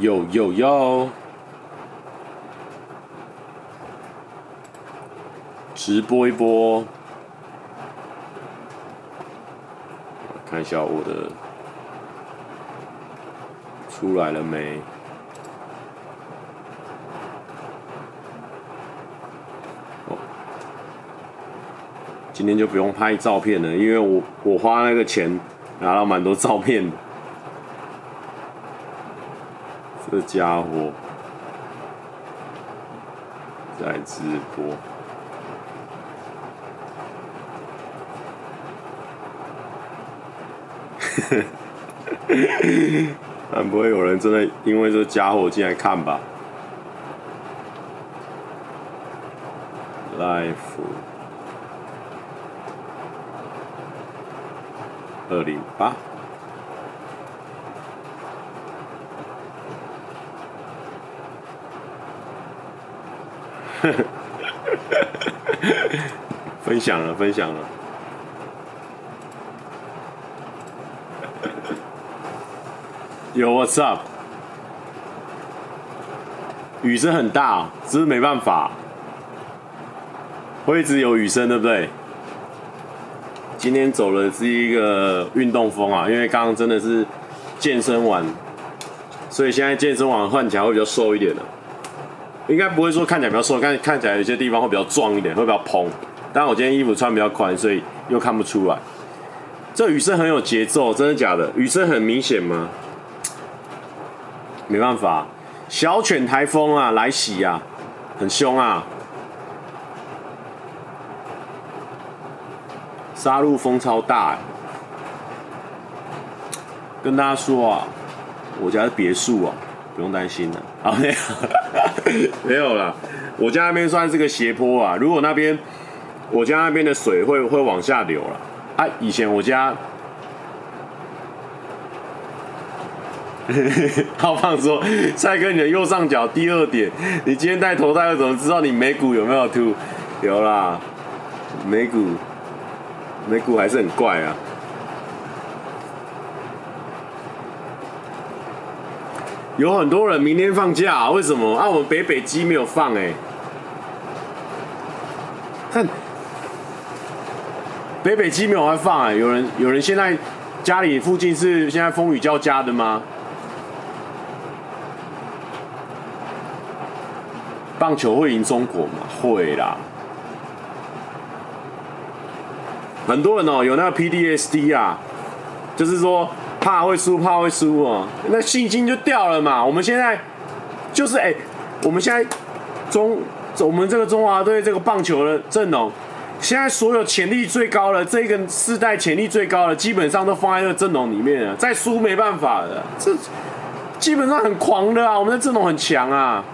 有有有，直播一波，看一下我的出来了没？哦，今天就不用拍照片了，因为我我花那个钱拿了蛮多照片的。这家伙在直播，但不会有人真的因为这家伙进来看吧？Life 二零八。分享了，分享了。有 what's up？雨声很大，只是没办法，会一直有雨声，对不对？今天走的是一个运动风啊，因为刚刚真的是健身完，所以现在健身完换起来会比较瘦一点的。应该不会说看起来比较瘦，看看起来有些地方会比较壮一点，会比较蓬。但我今天衣服穿比较宽，所以又看不出来。这雨声很有节奏，真的假的？雨声很明显吗？没办法，小犬台风啊来袭啊，很凶啊。杀戮风超大。跟大家说啊，我家是别墅啊。不用担心了，啊没有，没有了。我家那边算是个斜坡啊，如果那边我家那边的水会会往下流了。啊，以前我家，浩胖说，蔡哥你的右上角第二点，你今天戴头戴，我怎么知道你眉骨有没有凸？有啦，眉骨，眉骨还是很怪啊。有很多人明天放假，啊，为什么？啊，我们北北基没有放哎，欸。看北北基没有在放哎，有人有人现在家里附近是现在风雨交加的吗？棒球会赢中国吗？会啦。很多人哦，有那个 PDSD 啊，就是说。怕会输，怕会输哦，那信心就掉了嘛。我们现在就是哎、我们现在中我们这个中华队这个棒球的阵容，现在所有潜力最高的这个世代潜力最高的，基本上都放在这个阵容里面了。再输没办法的，这基本上很狂的啊。我们的阵容很强啊。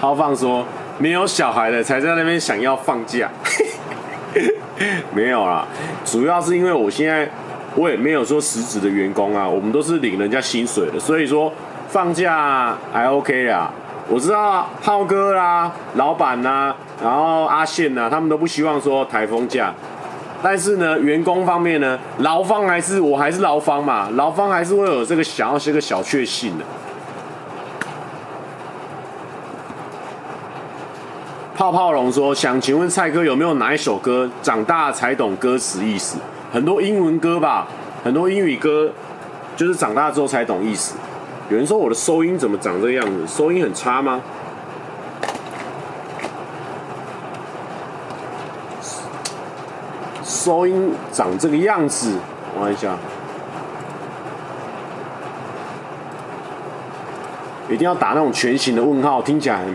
豪放说，没有小孩的才在那边想要放假，没有啦，主要是因为我现在。我也没有说实职的员工啊，我们都是领人家薪水的，所以说放假还 OK 啊。我知道浩哥啦、老板呐，然后阿宪呐，他们都不希望说台风假，但是呢，员工方面呢，劳方还是我还是劳方嘛，劳方还是会有这个想要这个小确幸的。泡泡龙说：“想请问蔡哥有没有哪一首歌长大才懂歌词意思？”很多英文歌吧，很多英语歌，就是长大之后才懂意思。有人说我的收音怎么长这个样子？收音很差吗？收音长这个样子，我看一下，一定要打那种全形的问号，听起来很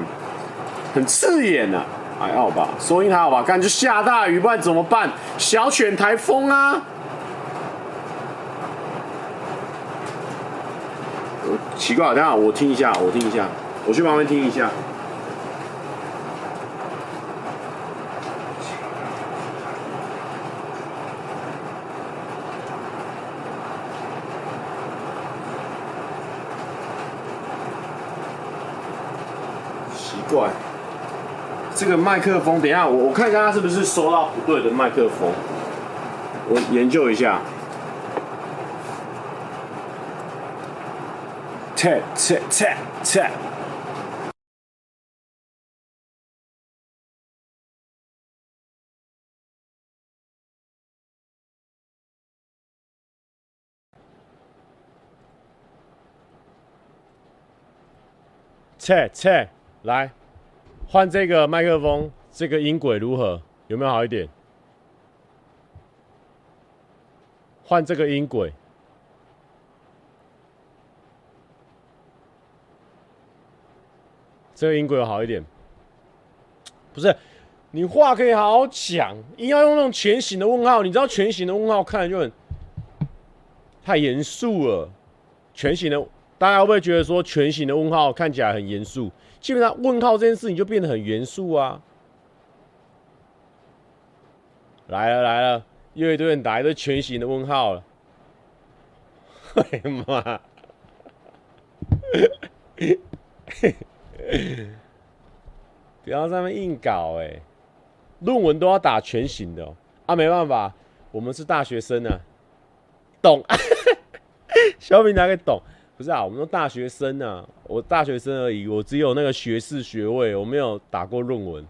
很刺眼啊。还好吧，收音还好吧？看就下大雨，不然怎么办？小犬台风啊！奇怪，等下我听一下，我听一下，我去旁边听一下。奇怪。这个麦克风，等一下我我看一下它是不是收到不对的麦克风，我研究一下。切切切切。切切，来换这个麦克风，这个音轨如何？有没有好一点？换这个音轨，这个音轨有好一点。不是，你话可以好好讲，硬要用那种全形的问号。你知道全形的问号看着就很太严肃了，全形的。大家会不会觉得说全形的问号看起来很严肃？基本上问号这件事情就变得很严肃啊！来了来了，又一堆人打一堆全形的问号了。哎呀妈！不要在那硬搞哎、欸！论文都要打全形的、喔、啊，没办法，我们是大学生啊，懂？小米哪个懂？不是啊，我们都大学生啊，我大学生而已，我只有那个学士学位，我没有打过论文，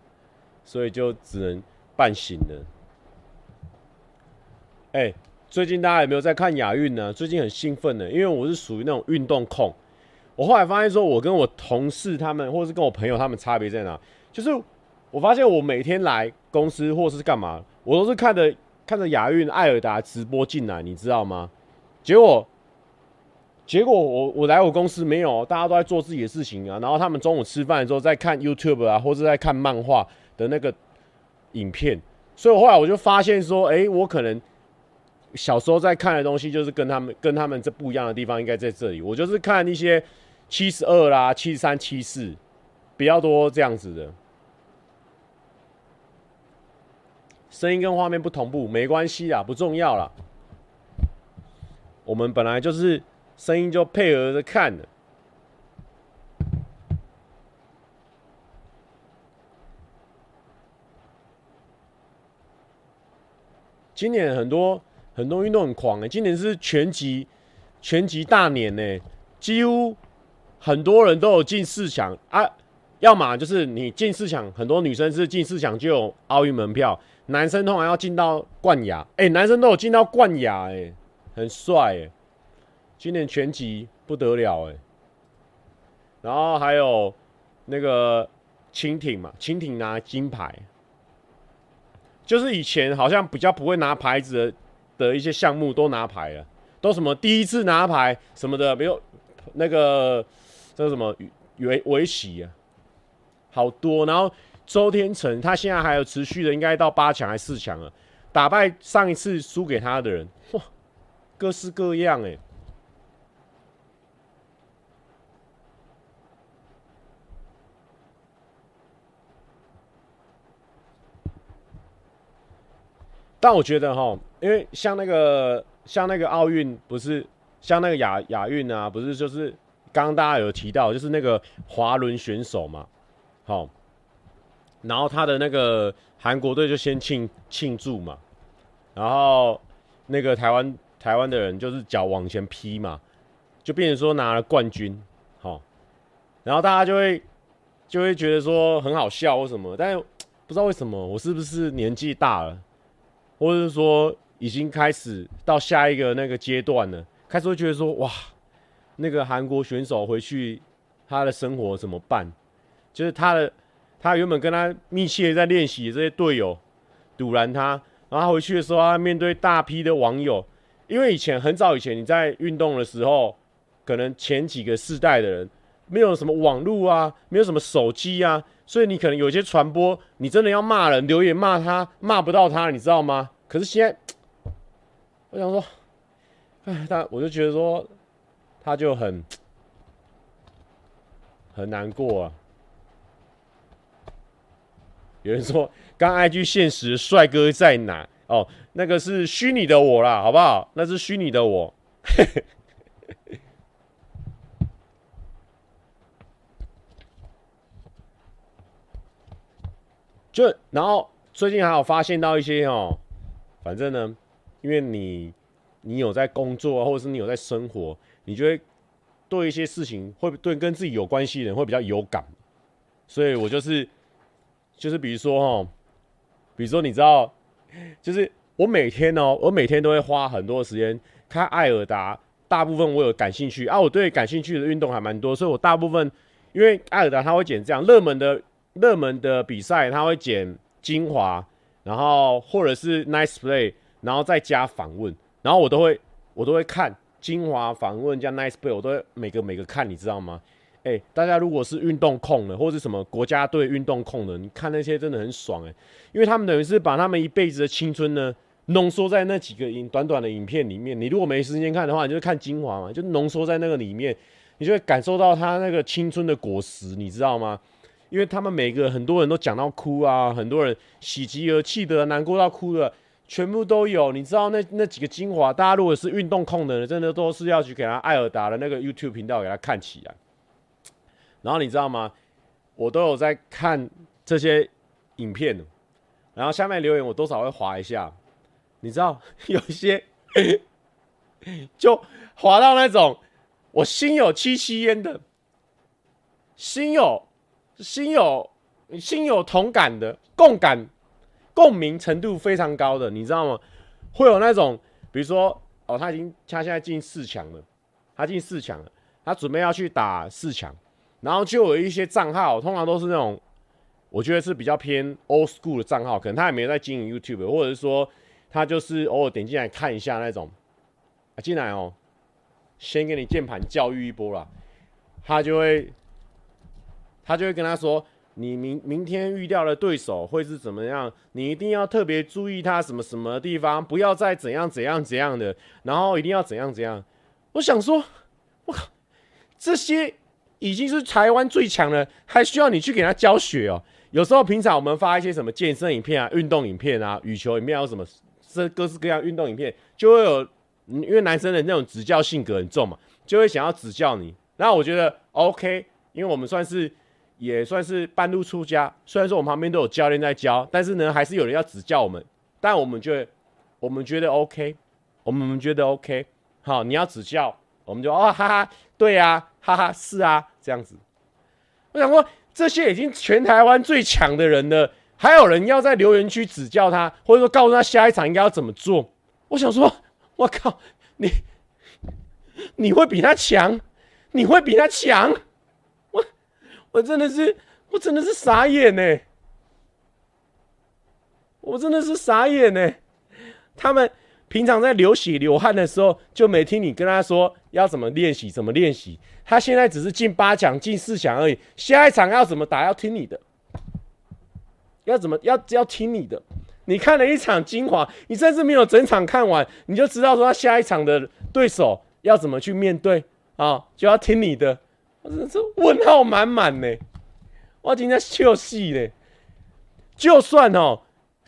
所以就只能半醒的。哎、最近大家有没有在看亚运呢？最近很兴奋的，因为我是属于那种运动控。我后来发现说，我跟我同事他们，或者是跟我朋友他们差别在哪？就是我发现我每天来公司或是干嘛，我都是看着看着亚运艾尔达直播进来，你知道吗？结果。结果我我来我公司没有，大家都在做自己的事情啊。然后他们中午吃饭的时候在看 YouTube 啊，或者在看漫画的那个影片。所以后来我就发现说，哎，我可能小时候在看的东西就是跟他们跟他们这不一样的地方，应该在这里。我就是看一些七十二啦、七十三、七四比较多这样子的。声音跟画面不同步没关系啦，不重要啦。我们本来就是。声音就配合着看了。今年很多很多运动很狂哎，今年是拳击拳击大年呢，几乎很多人都有进四强啊。要么就是你进四强，很多女生是进四强就有奥运门票，男生通常要进到冠亚，哎，男生都有进到冠亚哎，很帅哎。今年全集不得了哎，然后还有那个蜻蜓嘛，蜻蜓拿金牌，就是以前好像比较不会拿牌子的的一些项目都拿牌了，都什么第一次拿牌什么的，没有那个这什么围围棋啊，好多。然后周天成他现在还有持续的，应该到八强还是四强了，打败上一次输给他的人，哇，各式各样哎。但我觉得哈，因为像那个像那个奥运不是像那个亚亚运啊，不是就是刚刚大家有提到，就是那个滑轮选手嘛，好，然后他的那个韩国队就先庆庆祝嘛，然后那个台湾台湾的人就是脚往前劈嘛，就变成说拿了冠军，好，然后大家就会就会觉得说很好笑或什么，但不知道为什么我是不是年纪大了。或者是说已经开始到下一个那个阶段了，开始会觉得说哇，那个韩国选手回去他的生活怎么办？就是他的他原本跟他密切在练习的这些队友堵拦他，然后他回去的时候，他面对大批的网友，因为以前很早以前你在运动的时候，可能前几个世代的人没有什么网络啊，没有什么手机啊。所以你可能有些传播，你真的要骂人，留言骂他，骂不到他，你知道吗？可是现在，我想说，哎，但我就觉得说，他就很很难过啊。有人说，刚 IG 现实帅哥在哪？哦，那个是虚拟的我啦，好不好？那是虚拟的我。就然后最近还有发现到一些哦，反正呢，因为你你有在工作或者是你有在生活，你就会对一些事情会对跟自己有关系的人会比较有感，所以我就是就是比如说哈，比如说你知道，就是我每天哦，我每天都会花很多时间看艾尔达，大部分我有感兴趣啊，我对感兴趣的运动还蛮多，所以我大部分因为艾尔达他会剪这样热门的热门的比赛，他会剪精华，然后或者是 nice play，然后再加访问，然后我都会我都会看。精华访问加 Nice Play，我都会每个每个看，你知道吗？哎、大家如果是运动控的，或者是什么国家队运动控的，你看那些真的很爽哎、因为他们等于是把他们一辈子的青春呢浓缩在那几个影短短的影片里面。你如果没时间看的话，你就看精华嘛，就浓缩在那个里面，你就会感受到他那个青春的果实，你知道吗？因为他们每个很多人都讲到哭啊，很多人喜极而泣的，难过到哭的。全部都有，你知道那那几个精华，大家如果是运动控的人，真的都是要去给他艾尔达的那个 YouTube 频道给他看起来。然后你知道吗？我都有在看这些影片，然后下面留言我多少会划一下。你知道 有一些就划到那种我心有戚戚焉的，心有心有心有同感的共感。共鸣程度非常高的，你知道吗？会有那种，比如说，哦，他已经他现在进四强了，他进四强了，他准备要去打四强，然后就有一些账号，通常都是那种，我觉得是比较偏 old school 的账号，可能他也没在经营 YouTube，或者是说他就是偶尔点进来看一下那种，啊，进来哦，先给你键盘教育一波啦，他就会，他就会跟他说。你明明天遇到的对手会是怎么样？你一定要特别注意他什么什么地方，不要再怎样怎样怎样的，然后一定要怎样怎样。我想说，我靠，这些已经是台湾最强了，还需要你去给他教学哦？有时候平常我们发一些什么健身影片啊、运动影片啊、羽球影片，有什么这各式各样运动影片，就会有，因为男生的那种指教性格很重嘛，就会想要指教你。那我觉得 OK，因为我们算是。也算是半路出家，虽然说我们旁边都有教练在教，但是呢，还是有人要指教我们。但我们就，我们觉得 OK，我们觉得 OK。好，你要指教，我们就哦哈哈，对啊，哈哈，是啊，这样子。我想说，这些已经全台湾最强的人了，还有人要在留言区指教他，或者说告诉他下一场应该要怎么做。我想说，我靠，你你会比他强？你会比他强？我真的是，我真的是傻眼呢！我真的是傻眼呢。他们平常在流血流汗的时候，就没听你跟他说要怎么练习，怎么练习。他现在只是进八强、进四强而已，下一场要怎么打，要听你的。要怎么要要听你的？你看了一场精华，你甚至没有整场看完，你就知道说他下一场的对手要怎么去面对啊，就要听你的。我真是问号满满呢，我今天笑死嘞！就算哦，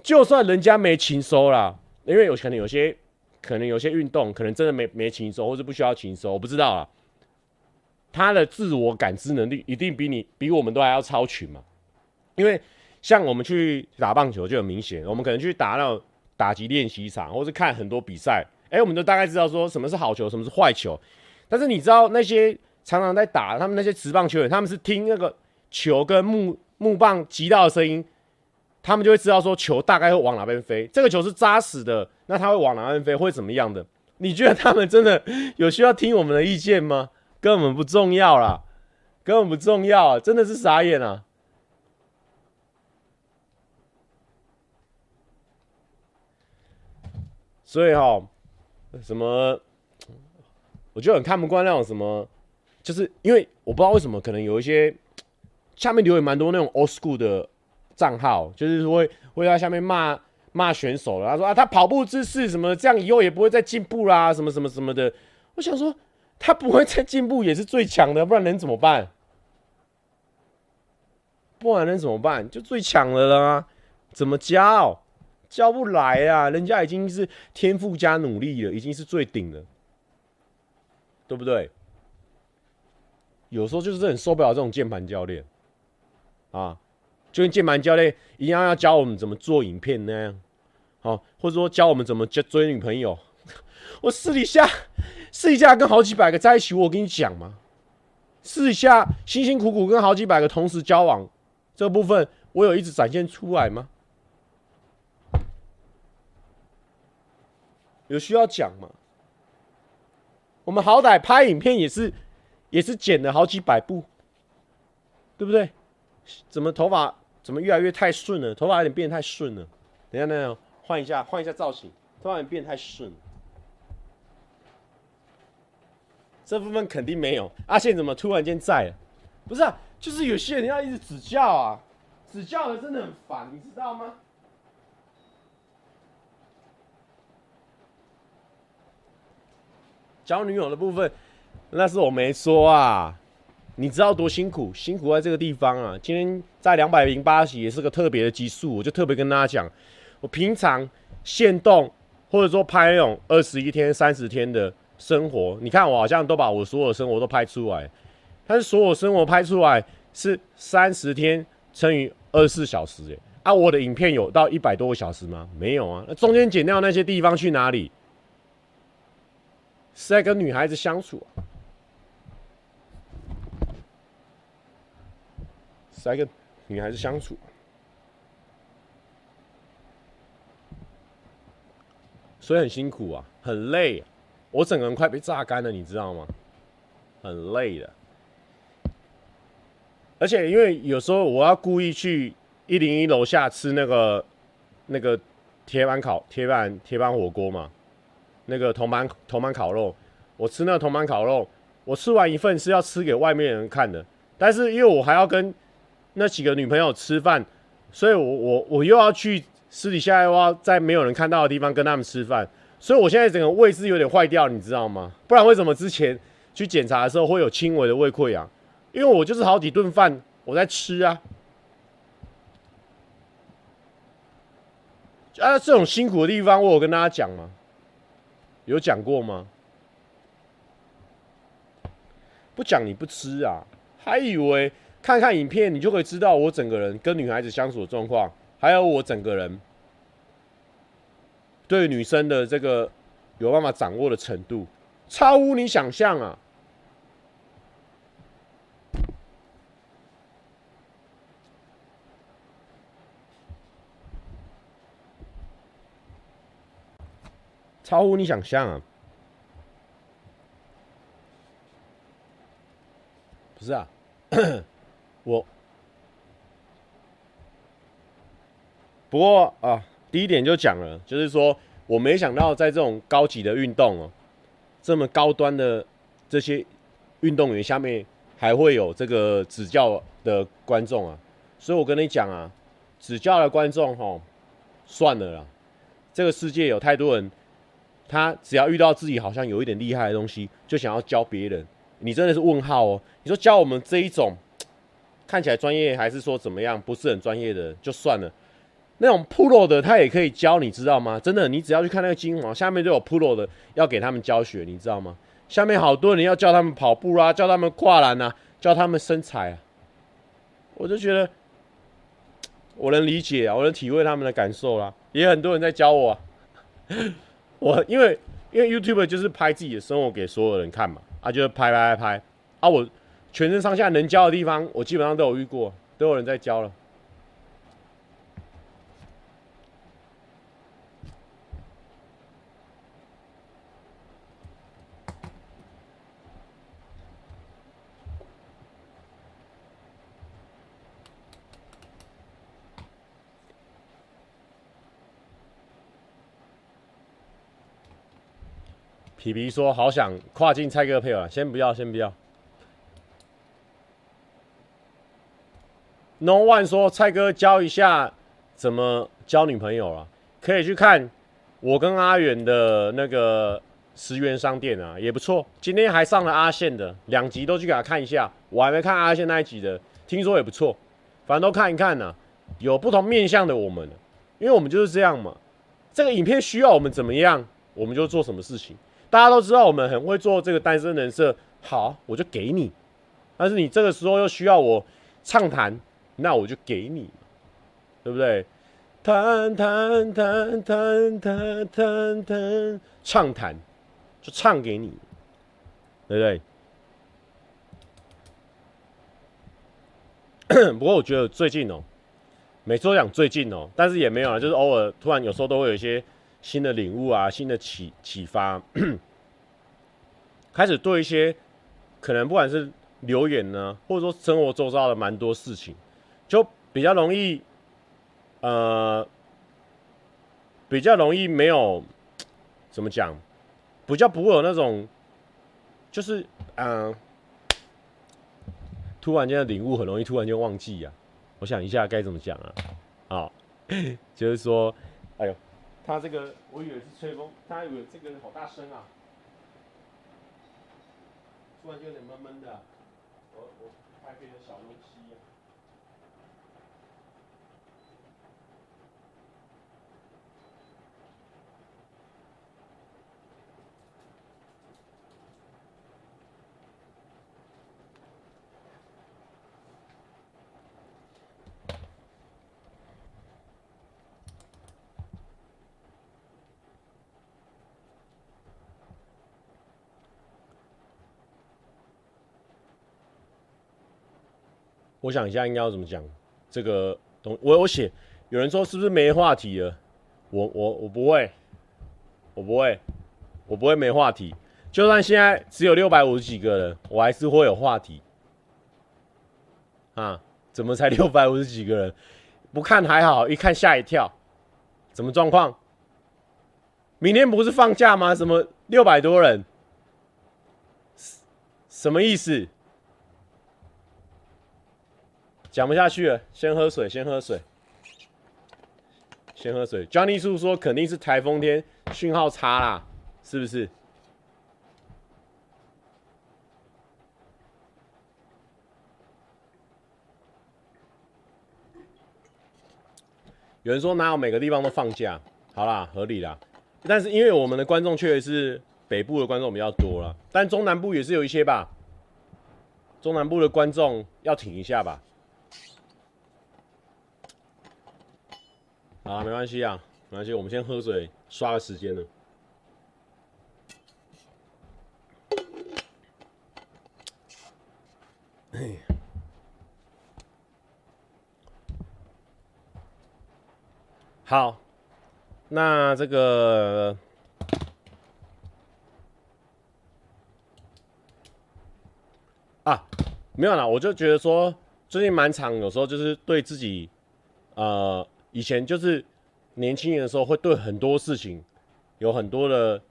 就算人家没情收啦，因为有可能有些，可能有些运动可能真的没没情收，或者不需要情收，我不知道啊。他的自我感知能力一定比你比我们都还要超群嘛。因为像我们去打棒球就很明显，我们可能去打那种打击练习场，或是看很多比赛，哎，我们就大概知道说什么是好球，什么是坏球。但是你知道那些？常常在打他们那些直棒球员，他们是听那个球跟木木棒击到的声音，他们就会知道说球大概会往哪边飞。这个球是扎实的，那他会往哪边飞，会怎么样的？你觉得他们真的有需要听我们的意见吗？根本不重要啦，根本不重要啊，真的是傻眼啊！所以哈，什么，我就很看不惯那种什么。就是因为我不知道为什么，可能有一些下面留言蛮多那种 old school 的账号，就是会会在下面骂骂选手了。他说啊，他跑步姿势什么这样，以后也不会再进步啦，什么什么什么的。我想说，他不会再进步也是最强的，不然能怎么办？不然能怎么办？就最强的啦，怎么教？教不来啊！人家已经是天赋加努力了，已经是最顶了，对不对？有时候就是很受不了这种键盘教练，啊，就跟键盘教练一样要教我们怎么做影片那样，好，或者说教我们怎么追追女朋友。我私底下私底下跟好几百个在一起，我跟你讲嘛，私底下辛辛苦苦跟好几百个同时交往，这部分我有一直展现出来吗？有需要讲吗？我们好歹拍影片也是，也是剪了好几百部，对不对？怎么头发怎么越来越太顺了？头发有点变太顺了。等一下，等一下，换一下，换一下造型，头发有点变太顺。这部分肯定没有。阿宪怎么突然间在了？不是啊，就是有些人要一直指教啊，指教的真的很烦，你知道吗？交女友的部分，那是我没说啊。你知道多辛苦？辛苦在这个地方啊。今天在两百零八集也是个特别的集数，我就特别跟大家讲，我平常限动或者说拍那种二十一天、三十天的生活，你看我好像都把我所有生活都拍出来，但是所有生活拍出来是三十天乘以二十四小时，哎，啊，我的影片有到一百多个小时吗？没有啊，那中间剪掉那些地方去哪里？是在跟女孩子相处，是在跟女孩子相处，所以很辛苦啊，很累，我整个人快被榨干了，你知道吗？很累的，而且因为有时候我要故意去一零一楼下吃那个那个铁板烤铁板铁板火锅嘛。那个铜板铜板烤肉，我吃那个铜板烤肉，我吃完一份是要吃给外面人看的，但是因为我还要跟那几个女朋友吃饭，所以我我我又要去私底下又要在没有人看到的地方跟他们吃饭，所以我现在整个胃是有点坏掉，你知道吗？不然为什么之前去检查的时候会有轻微的胃溃疡？因为我就是好几顿饭我在吃啊，啊，这种辛苦的地方我有跟大家讲吗？有讲过吗？不讲你不吃啊，还以为看看影片你就可以知道我整个人跟女孩子相处的状况，还有我整个人对女生的这个有办法掌握的程度，超乎你想象啊！超乎你想象啊！不是啊，我不过啊，第一点就讲了，就是说我没想到在这种高级的运动哦，这么高端的这些运动员下面还会有这个指教的观众啊，所以我跟你讲啊，指教的观众哦，算了啦，这个世界有太多人。他只要遇到自己好像有一点厉害的东西，就想要教别人。你真的是问号哦！你说教我们这一种看起来专业，还是说怎么样不是很专业的，就算了。那种 pro 的他也可以教，你知道吗？真的，你只要去看那个精华，下面都有 pro 的要给他们教学，你知道吗？下面好多人要教他们跑步啊，教他们跨栏啊，教他们身材啊。我就觉得我能理解啊，我能体会他们的感受啦。也很多人在教我啊。我因为因为 YouTube 就是拍自己的生活给所有人看嘛，啊，就是拍拍拍，啊，我全身上下能教的地方，我基本上都有遇过，都有人在教了。皮皮说：“好想跨境蔡哥配合，先不要，先不要。” No one 说：“蔡哥教一下怎么交女朋友啊？可以去看我跟阿远的那个十元商店啊，也不错。今天还上了阿宪的两集，都去给他看一下。我还没看阿宪那一集的，听说也不错，反正都看一看呐、啊。有不同面向的我们，因为我们就是这样嘛。这个影片需要我们怎么样，我们就做什么事情。”大家都知道我们很会做这个单身人设，好，我就给你。但是你这个时候又需要我畅谈，那我就给你，对不对？谈谈谈谈谈谈谈，畅谈就唱给你，对不对？不过我觉得最近哦、喔，每周讲最近哦、但是也没有啊，就是偶尔突然有时候都会有一些新的领悟啊，新的启启发，开始对一些可能不管是留言呢，或者说生活周遭的蛮多事情，就比较容易，呃，比较容易没有怎么讲，比较不会有那种，就是嗯。突然间的领悟很容易突然间忘记呀、啊，我想一下该怎么讲啊？啊，就是说，哎呦，他这个我以为是吹风，他以为这个好大声啊，突然间有点闷闷的、啊，我我开个小东西、啊。我想一下应该要怎么讲这个东，我有写，有人说是不是没话题了？我我我不会，我不会，我不会没话题。就算现在只有六百五十几个人，我还是会有话题。啊？怎么才六百五十几个人？不看还好，一看吓一跳，什么状况？明天不是放假吗？什么六百多人？什么意思？讲不下去了，先喝水，先喝水，先喝水。Johnny 叔说肯定是台风天，讯号差啦，是不是？有人说哪有每个地方都放假？好啦，合理啦。但是因为我们的观众确实是北部的观众比较多啦，但中南部也是有一些吧。中南部的观众要挺一下吧。啊，没关系啊，没关系，我们先喝水，刷个时间了。好，那这个啊，没有啦，我就觉得说最近蛮长，有时候就是对自己，呃。以前就是年轻人的时候，会对很多事情有很多的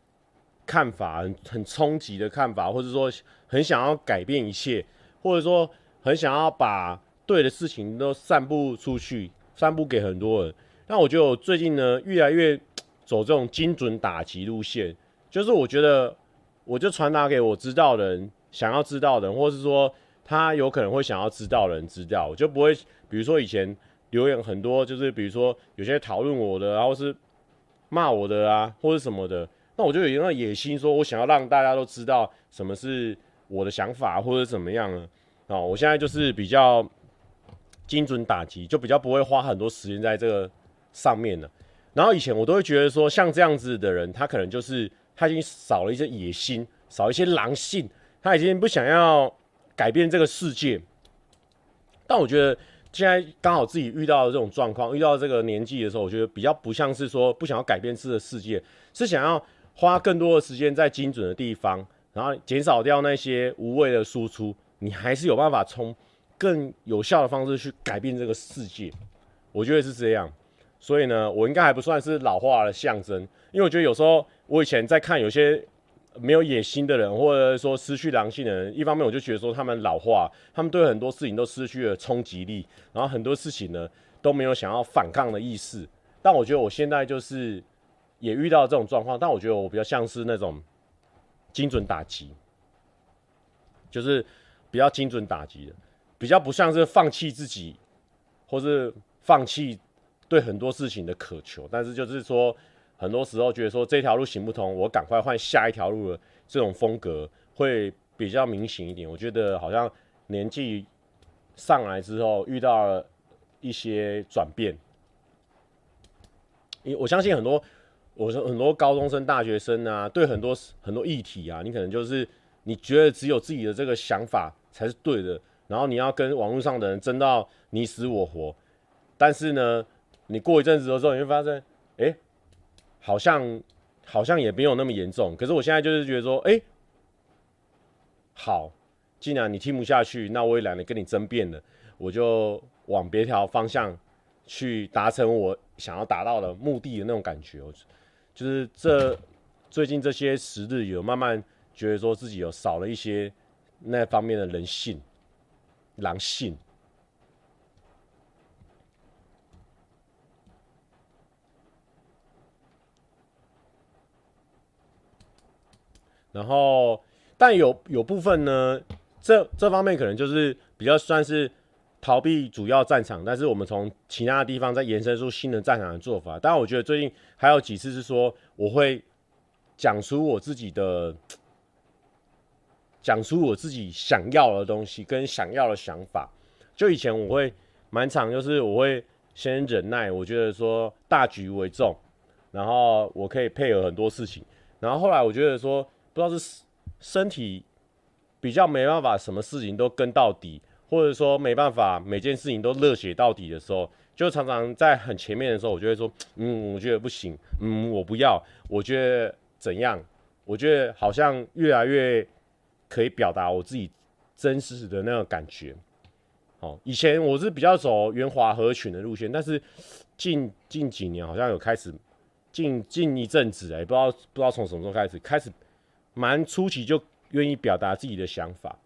看法，很很冲击的看法，或者说很想要改变一切，或者说很想要把对的事情都散布出去，散布给很多人。但我觉得我最近呢，越来越走这种精准打击路线，就是我觉得我就传达给我知道的人，想要知道的人，或是说他有可能会想要知道的人知道，我就不会，比如说以前。留言很多，就是比如说有些讨论我的，然后是骂我的啊，或者什么的，那我就有那个野心，说我想要让大家都知道什么是我的想法，或者怎么样呢？啊，我现在就是比较精准打击，就比较不会花很多时间在这个上面了。然后以前我都会觉得说，像这样子的人，他可能就是他已经少了一些野心，少一些狼性，他已经不想要改变这个世界。但我觉得。现在刚好自己遇到的这种状况，遇到这个年纪的时候，我觉得比较不像是说不想要改变这个世界，是想要花更多的时间在精准的地方，然后减少掉那些无谓的输出，你还是有办法从更有效的方式去改变这个世界。我觉得是这样，所以呢，我应该还不算是老化的象征，因为我觉得有时候我以前在看有些。没有野心的人，或者说失去狼性的人，一方面我就觉得说他们老化，他们对很多事情都失去了冲击力，然后很多事情呢都没有想要反抗的意识。但我觉得我现在就是也遇到这种状况，但我觉得我比较像是那种精准打击，就是比较精准打击的，比较不像是放弃自己，或是放弃对很多事情的渴求，但是就是说。很多时候觉得说这条路行不通，我赶快换下一条路的这种风格会比较明显一点。我觉得好像年纪上来之后遇到了一些转变，因我相信很多，我说很多高中生、大学生啊，对很多很多议题啊，你可能就是你觉得只有自己的这个想法才是对的，然后你要跟网络上的人争到你死我活，但是呢，你过一阵子的时候，你会发现，哎、好像好像也没有那么严重。可是我现在就是觉得说，哎、好，既然你听不下去，那我也懒得跟你争辩了，我就往别条方向去达成我想要达到的目的的那种感觉。就是这最近这些时日有慢慢觉得说自己有少了一些那方面的人性、狼性。然后，但有有部分呢，这这方面可能就是比较算是逃避主要战场，但是我们从其他的地方再延伸出新的战场的做法。当然，我觉得最近还有几次是说，我会讲出我自己的，讲出我自己想要的东西跟想要的想法。就以前我会满场，就是我会先忍耐，我觉得说大局为重，然后我可以配合很多事情。然后后来我觉得说。不知道是身体比较没办法，什么事情都跟到底，或者说没办法每件事情都热血到底的时候，就常常在很前面的时候，我就会说，嗯，我觉得不行，嗯，我不要，我觉得怎样？我觉得好像越来越可以表达我自己真实的那个感觉。好，以前我是比较走圆滑合群的路线，但是近近几年好像有开始，近近一阵子哎、不知道不知道从什么时候开始开始。蛮初期就愿意表达自己的想法，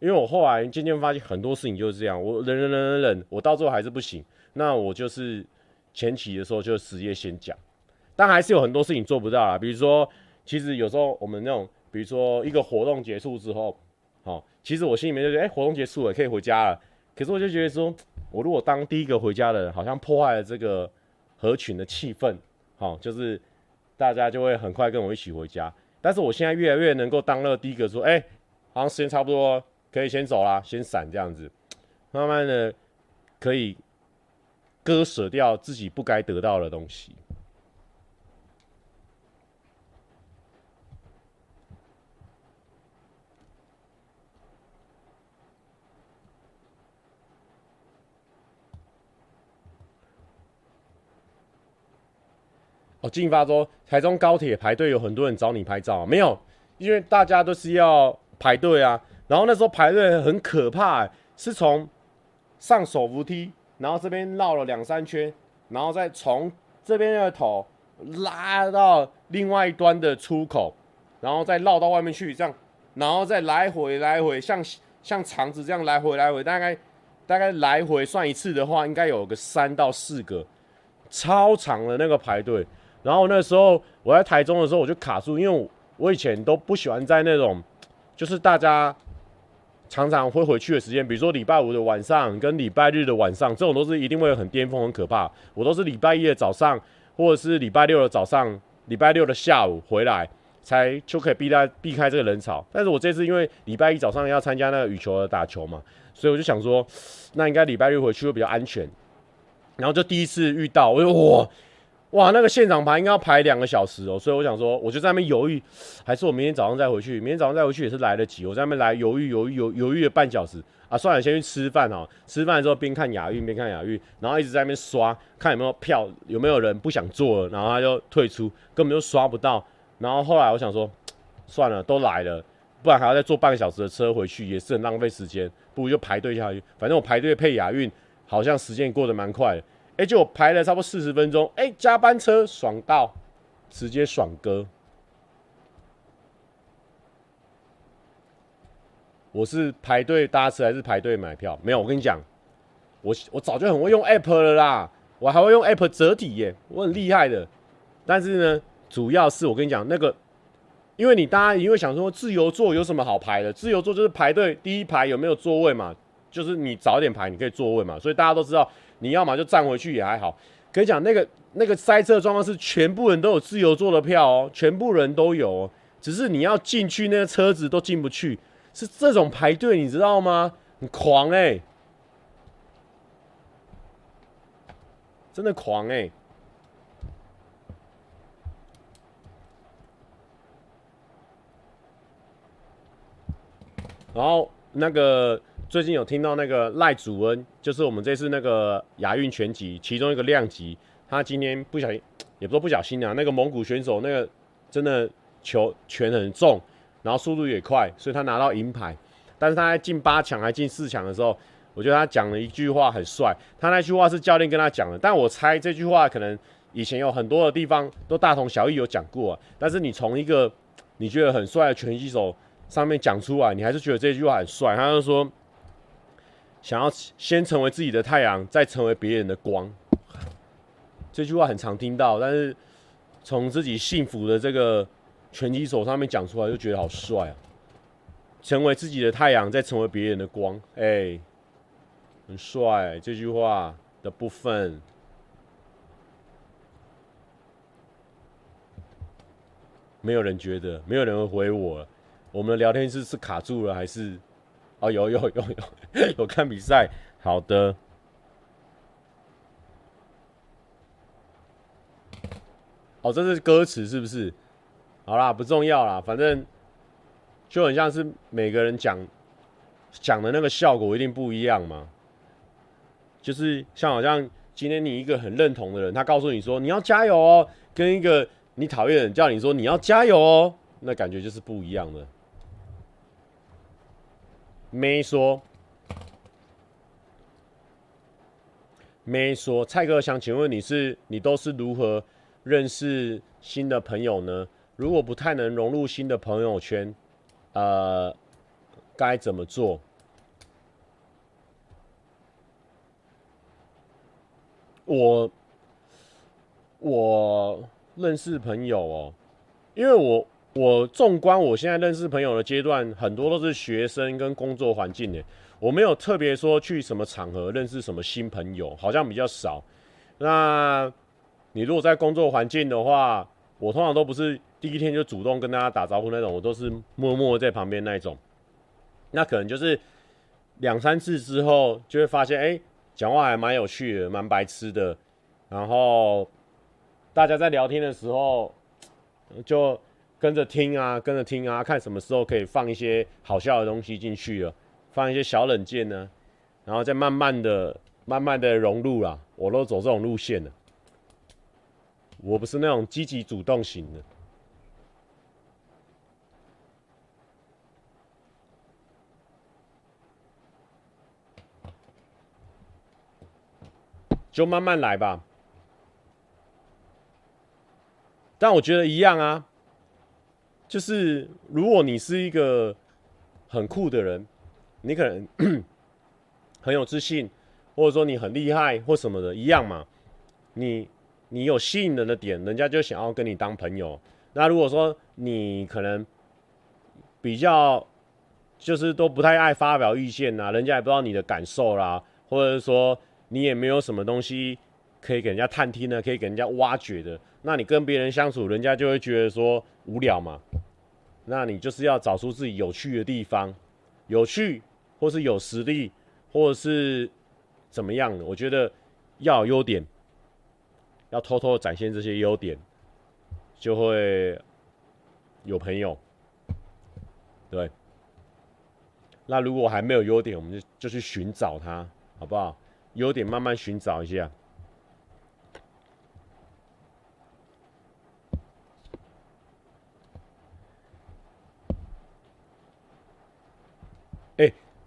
因为我后来渐渐发现很多事情就是这样，我忍忍忍忍忍，我到最后还是不行，那我就是前期的时候就直接先讲，但还是有很多事情做不到啦，比如说，其实有时候我们那种，比如说一个活动结束之后，好，其实我心里面就觉得，哎，活动结束了，可以回家了，可是我就觉得说，我如果当第一个回家的人，好像破坏了这个合群的气氛，好，就是大家就会很快跟我一起回家。但是我现在越来越能够当那个第一个说，哎、好像时间差不多，可以先走啦，先闪这样子，慢慢的可以割舍掉自己不该得到的东西。哦，进发说台中高铁排队有很多人找你拍照，没有，因为大家都是要排队啊。然后那时候排队很可怕欸，是从上手扶梯，然后这边绕了两三圈，然后再从这边的头拉到另外一端的出口，然后再绕到外面去，这样，然后再来回来回，像像肠子这样来回来回，大概大概来回算一次的话，应该有个三到四个超长的那个排队。然后那时候我在台中的时候，我就卡住，因为我以前都不喜欢在那种，就是大家常常会回去的时间，比如说礼拜五的晚上跟礼拜日的晚上，这种都是一定会很巅峰、很可怕。我都是礼拜一的早上，或者是礼拜六的早上、礼拜六的下午回来，才就可以避开避开这个人潮。但是我这次因为礼拜一早上要参加那个羽球的打球嘛，所以我就想说，那应该礼拜六回去会比较安全。然后就第一次遇到，我就哇。哇，那个现场排应该要排两个小时哦，所以我想说，我就在那边犹豫，还是我明天早上再回去？明天早上再回去也是来得及。我在那边来犹豫犹豫犹犹豫了半小时啊，算了，先去吃饭哦。吃饭的时候边看亚运边看亚运，然后一直在那边刷，看有没有票，有没有人不想坐了，然后他就退出，根本就刷不到。然后后来我想说，算了，都来了，不然还要再坐半个小时的车回去，也是很浪费时间，不如就排队下去。反正我排队配亚运，好像时间过得蛮快的。哎，就排了差不多四十分钟，哎，加班车爽到，直接爽哥。我是排队搭车还是排队买票？没有，我跟你讲，我我早就很会用 app 了啦，我还会用 app 折抵耶，我很厉害的。但是呢，主要是我跟你讲那个，因为你大家因为想说自由座有什么好排的？自由座就是排队第一排有没有座位嘛，就是你早点排你可以座位嘛，所以大家都知道。你要么就站回去也还好，跟你讲那个那个塞车状况是全部人都有自由坐的票哦，全部人都有哦，只是你要进去那个车子都进不去，是这种排队你知道吗？很狂哎、真的狂哎、然后那个。最近有听到那个赖祖恩，就是我们这次那个亚运拳击其中一个量级，他今天不小心，也不说不小心啊，那个蒙古选手那个真的球拳很重，然后速度也快，所以他拿到银牌。但是他在进八强还进四强的时候，我觉得他讲了一句话很帅，他那句话是教练跟他讲的，但我猜这句话可能以前有很多的地方都大同小异有讲过啊，但是你从一个你觉得很帅的拳击手上面讲出来，你还是觉得这句话很帅。他就说，想要先成为自己的太阳，再成为别人的光。这句话很常听到，但是从自己幸福的这个拳击手上面讲出来，就觉得好帅啊！成为自己的太阳，再成为别人的光，哎、很帅。这句话的部分。没有人觉得，没有人会回我了。我们的聊天室是卡住了还是？哦，有有有有 有看比赛。好的。哦，这是歌词是不是？好啦，不重要啦，反正就很像是每个人讲讲的那个效果一定不一样嘛。就是像好像今天你一个很认同的人，他告诉你说你要加油哦，跟一个。你讨厌的人叫你说你要加油哦，那感觉就是不一样的。没说，没说。蔡哥想请问你是你都是如何认识新的朋友呢？如果不太能融入新的朋友圈，呃，该怎么做？我，我。认识朋友哦，因为我我纵观我现在认识朋友的阶段，很多都是学生跟工作环境的，我没有特别说去什么场合认识什么新朋友，好像比较少。那你如果在工作环境的话，我通常都不是第一天就主动跟大家打招呼那种，我都是默默在旁边那种。那可能就是两三次之后，就会发现，哎，讲话还蛮有趣的，蛮白痴的，然后。大家在聊天的时候，就跟着听啊，跟着听啊，看什么时候可以放一些好笑的东西进去了，放一些小冷箭呢，然后再慢慢的、慢慢的融入啦。我都走这种路线的，我不是那种积极主动型的，就慢慢来吧。但我觉得一样啊，就是如果你是一个很酷的人，你可能 很有自信，或者说你很厉害或什么的，一样嘛。你你有吸引人的点，人家就想要跟你当朋友。那如果说你可能比较就是都不太爱发表意见呐，人家也不知道你的感受啦，或者是说你也没有什么东西可以给人家探听的，可以给人家挖掘的。那你跟别人相处，人家就会觉得说无聊嘛。那你就是要找出自己有趣的地方，有趣，或是有实力，或者是怎么样的。我觉得要优点，要偷偷展现这些优点，就会有朋友。对。那如果还没有优点，我们就就去寻找它，好不好？优点慢慢寻找一下。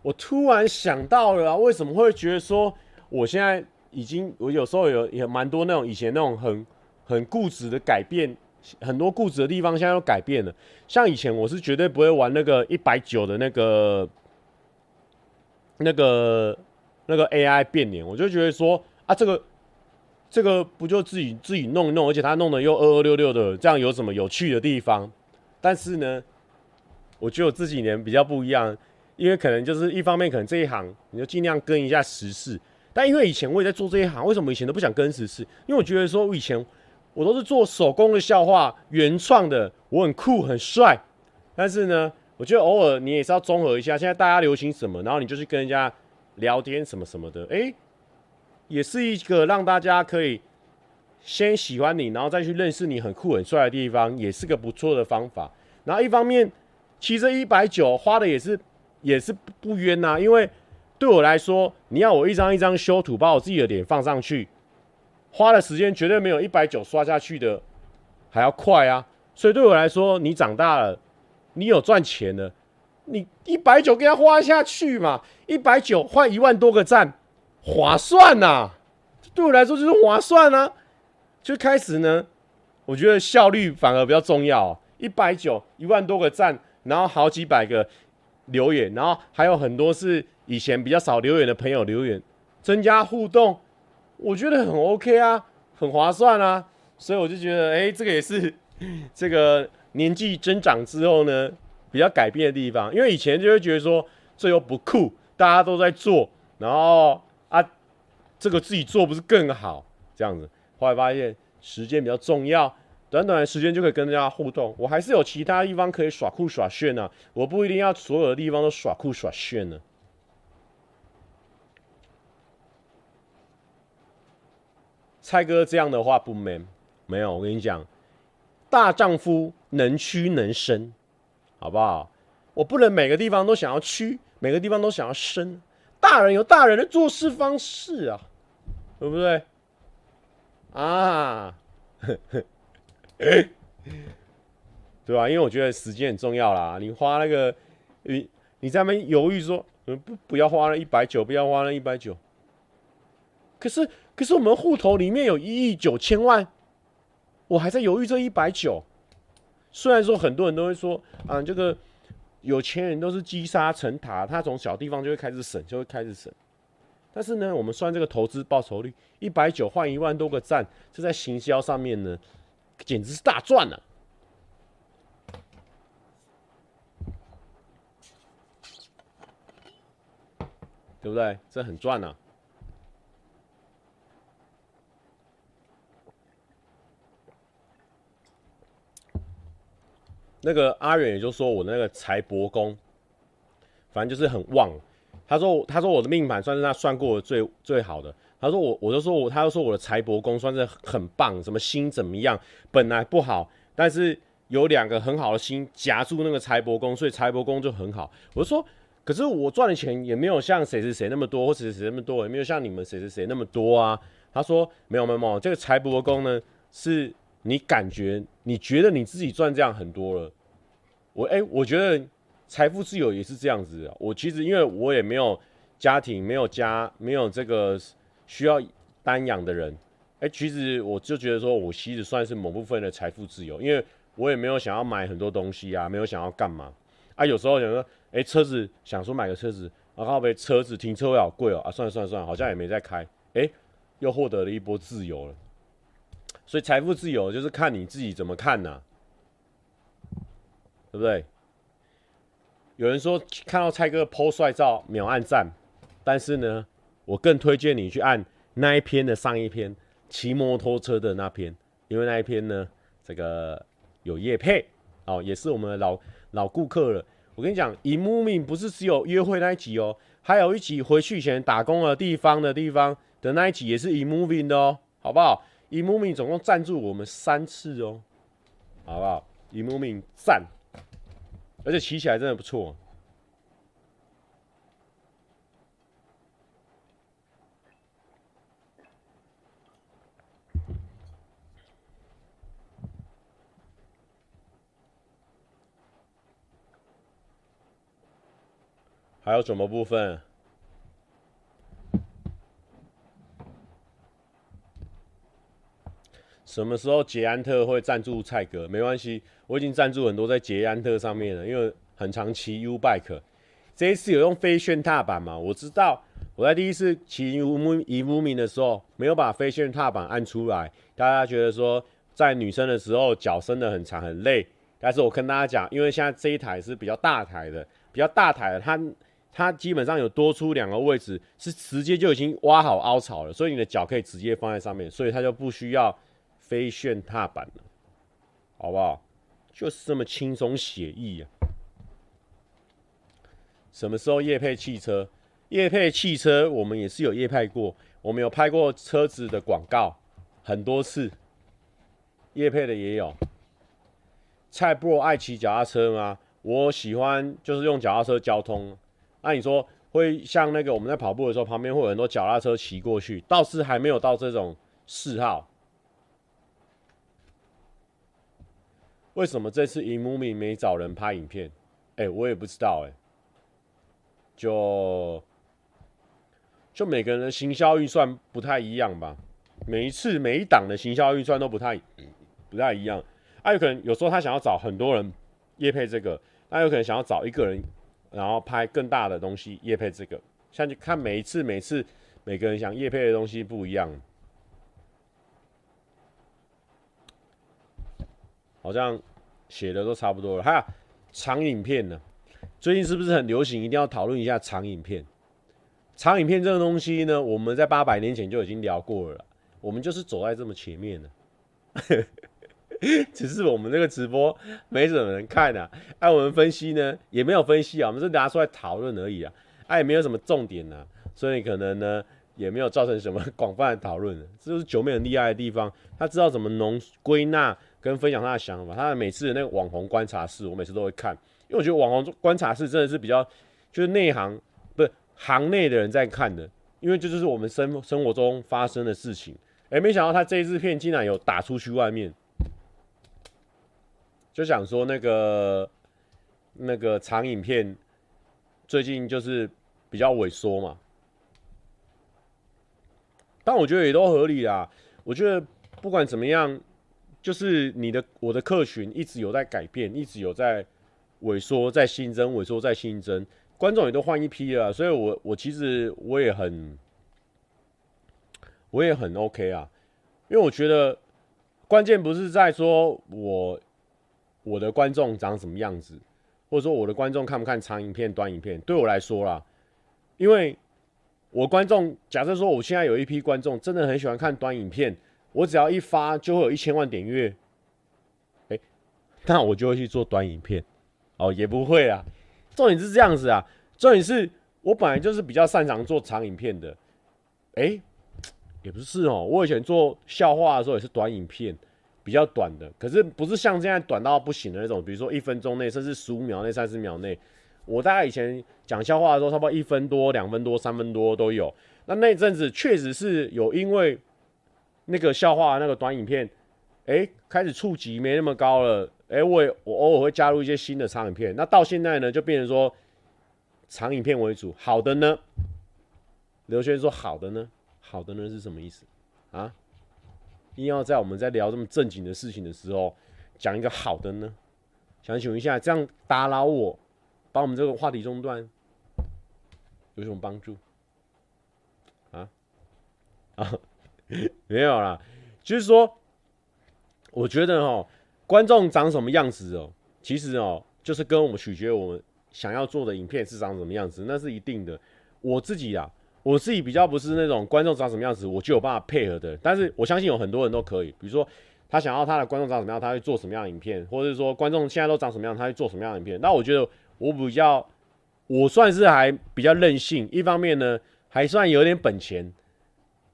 我突然想到了啊，为什么会觉得说我现在已经，我有时候有也蛮多那种以前那种很很固执的改变，很多固执的地方现在都改变了。像以前我是绝对不会玩那个一百九的那个那个那个 AI 变脸，我就觉得说啊，这个这个不就自己自己弄一弄，而且他弄的又二二六六的，这样有什么有趣的地方？但是呢，我觉得我这几年比较不一样。因为可能就是一方面，可能这一行你就尽量跟一下时事。但因为以前我也在做这一行，为什么以前都不想跟时事？因为我觉得说，我以前我都是做手工的笑话，原创的，我很酷很帅。但是呢，我觉得偶尔你也是要综合一下，现在大家流行什么，然后你就去跟人家聊天什么什么的，诶，也是一个让大家可以先喜欢你，然后再去认识你很酷很帅的地方，也是个不错的方法。然后一方面，其实一百九花的也是。也是不冤呐，因为对我来说，你要我一张一张修图，把我自己的脸放上去，花的时间绝对没有一百九刷下去的还要快啊！所以对我来说，你长大了，你有赚钱了，你一百九给他花下去嘛，一百九换一万多个赞，划算呐、对我来说就是划算啊！就开始呢，我觉得效率反而比较重要，一百九一万多个赞，然后好几百个留言，然后还有很多是。以前比较少留言的朋友留言，增加互动，我觉得很 OK 啊，很划算啊，所以我就觉得，哎、这个也是 这个年纪增长之后呢，比较改变的地方。因为以前就会觉得说这又不酷，大家都在做，然后啊，这个自己做不是更好这样子。后来发现时间比较重要，短短的时间就可以跟大家互动。我还是有其他地方可以耍酷耍炫啊，我不一定要所有的地方都耍酷耍炫呢。蔡哥这样的话不 man，没有，我跟你讲，大丈夫能屈能伸，好不好？我不能每个地方都想要屈，每个地方都想要伸。大人有大人的做事方式啊，对不对？啊，对吧？因为我觉得时间很重要啦。你花那个，你你在那边犹豫说，不不要花了一百九，不要花了一百九。可是。可是我们户头里面有一亿九千万，我还在犹豫这一百九。虽然说很多人都会说啊，这个有钱人都是积沙成塔，他从小地方就会开始省，就会开始省。但是呢，我们算这个投资报酬率，一百九换一万多个赞，这在行销上面呢，简直是大赚了，对不对？这很赚啊。那个阿远也就说我那个财帛宫，反正就是很旺。他说他说我的命盘算是他算过的最最好的。他说我我就说我他就说我的财帛宫算是很棒，什么心怎么样，本来不好，但是有两个很好的心夹住那个财帛宫，所以财帛宫就很好。我就说，可是我赚的钱也没有像谁谁谁那么多，或谁谁谁那么多，也没有像你们谁谁谁那么多啊。他说没有没有没有，这个财帛宫呢是。你感觉你觉得你自己赚这样很多了，我哎、我觉得财富自由也是这样子的。我其实因为我也没有家庭，没有家，没有这个需要单养的人，哎、其实我就觉得说我其实算是某部分的财富自由，因为我也没有想要买很多东西啊，没有想要干嘛啊。有时候想说，哎、车子想说买个车子，然后被车子停车位好贵哦啊，算了算了算了，好像也没在开，哎、又获得了一波自由了。所以财富自由就是看你自己怎么看呐、对不对？有人说看到蔡哥 po 帅照秒按赞，但是呢，我更推荐你去按那一篇的上一篇骑摩托车的那篇，因为那一篇呢，这个有叶配哦，也是我们的老老顾客了。我跟你讲，eMoving 不是只有约会那一集哦，还有一集回去前打工的地方的地方的那一集也是 eMoving 的哦，好不好？eMoving 总共赞助我们三次哦，好不好？eMoving 赞，而且骑起来真的不错。还有什么部分？什么时候捷安特会赞助蔡哥？没关系，我已经赞助很多在捷安特上面了，因为很常骑 U bike。这一次有用飞旋踏板嘛？我知道我在第一次骑 eMoving 的时候没有把飞旋踏板按出来，大家觉得说在女生的时候脚伸得很长很累。但是我跟大家讲，因为现在这一台是比较大台的，比较大台的，它它基本上有多出两个位置，是直接就已经挖好凹槽了，所以你的脚可以直接放在上面，所以它就不需要。飞旋踏板了，好不好？就是这么轻松写意啊！什么时候夜配汽车？夜配汽车，我们也是有夜配过，我们有拍过车子的广告很多次，夜配的也有。蔡布爱骑脚踏车吗？我喜欢，就是用脚踏车交通。那、你说会像那个我们在跑步的时候，旁边会有很多脚踏车骑过去，倒是还没有到这种嗜好。为什么这次荧幕里没找人拍影片？哎、我也不知道哎、就就每个人的行销预算不太一样吧。每一次每一档的行销预算都不太不太一样。啊，有可能有时候他想要找很多人业配这个，那有可能想要找一个人，然后拍更大的东西业配这个。像你看每一次每次每个人想业配的东西不一样。好像写的都差不多了。还有长影片呢，最近是不是很流行？一定要讨论一下长影片。长影片这个东西呢，我们在八百年前就已经聊过了。我们就是走在这么前面的，只是我们这个直播没什么人看啊。哎，我们分析呢也没有分析啊，我们是拿出来讨论而已啊。哎，也没有什么重点啊，所以可能呢也没有造成什么广泛的讨论。这就是九妹很厉害的地方，他知道怎么浓归纳。跟分享他的想法，他的每次的那个网红观察室，我每次都会看，因为我觉得网红观察室真的是比较就是内行，不是行内的人在看的，因为这就是我们生生活中发生的事情。哎，没想到他这一支片竟然有打出去外面，就想说那个那个长影片最近就是比较萎缩嘛，但我觉得也都合理啦。我觉得不管怎么样。就是你的我的客群一直有在改变，一直有在萎缩，在新增，萎缩在新增，观众也都换一批了，所以我我其实我也很我也很 OK 啊，因为我觉得关键不是在说我我的观众长什么样子，或者说我的观众看不看长影片、短影片，对我来说啦，因为我观众假设说我现在有一批观众真的很喜欢看短影片。我只要一发就会有一千万点阅，哎，那我就会去做短影片，哦，也不会啊。重点是这样子啊，重点是我本来就是比较擅长做长影片的，哎，也不是哦。我以前做笑话的时候也是短影片，比较短的，可是不是像现在短到不行的那种，比如说一分钟内，甚至十五秒内、三十秒内。我大概以前讲笑话的时候，差不多一分多、两分多、三分多都有。那那阵子确实是有因为。那个笑话，那个短影片，哎、开始触及没那么高了。哎、我也我偶尔会加入一些新的长影片。那到现在呢，就变成说长影片为主。好的呢，刘轩说好的呢，好的呢是什么意思啊？一定要在我们在聊这么正经的事情的时候讲一个好的呢？想请问一下，这样打扰我，把我们这个话题中断，有什么帮助？啊？啊？没有啦，就是说，我觉得哦，观众长什么样子哦，其实哦，就是跟我们取决我们想要做的影片是长什么样子，那是一定的。我自己啊，我自己比较不是那种观众长什么样子我就有办法配合的，但是我相信有很多人都可以。比如说，他想要他的观众长什么样，他会做什么样的影片，或者是说观众现在都长什么样，他会做什么样的影片。那我觉得我比较，我算是还比较任性，一方面呢，还算有点本钱。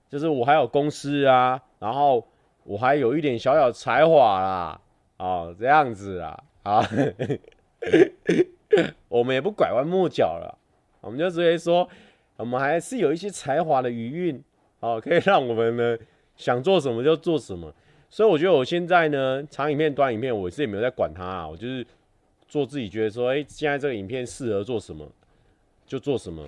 就是我还有公司啊，然后我还有一点小小才华啦，哦，这样子啦，啊，我们也不拐弯抹角了，我们就直接说，我们还是有一些才华的余韵，哦，可以让我们呢想做什么就做什么。所以我觉得我现在呢，长影片、短影片，我是也没有在管它啊，我就是做自己觉得说，哎，现在这个影片适合做什么就做什么，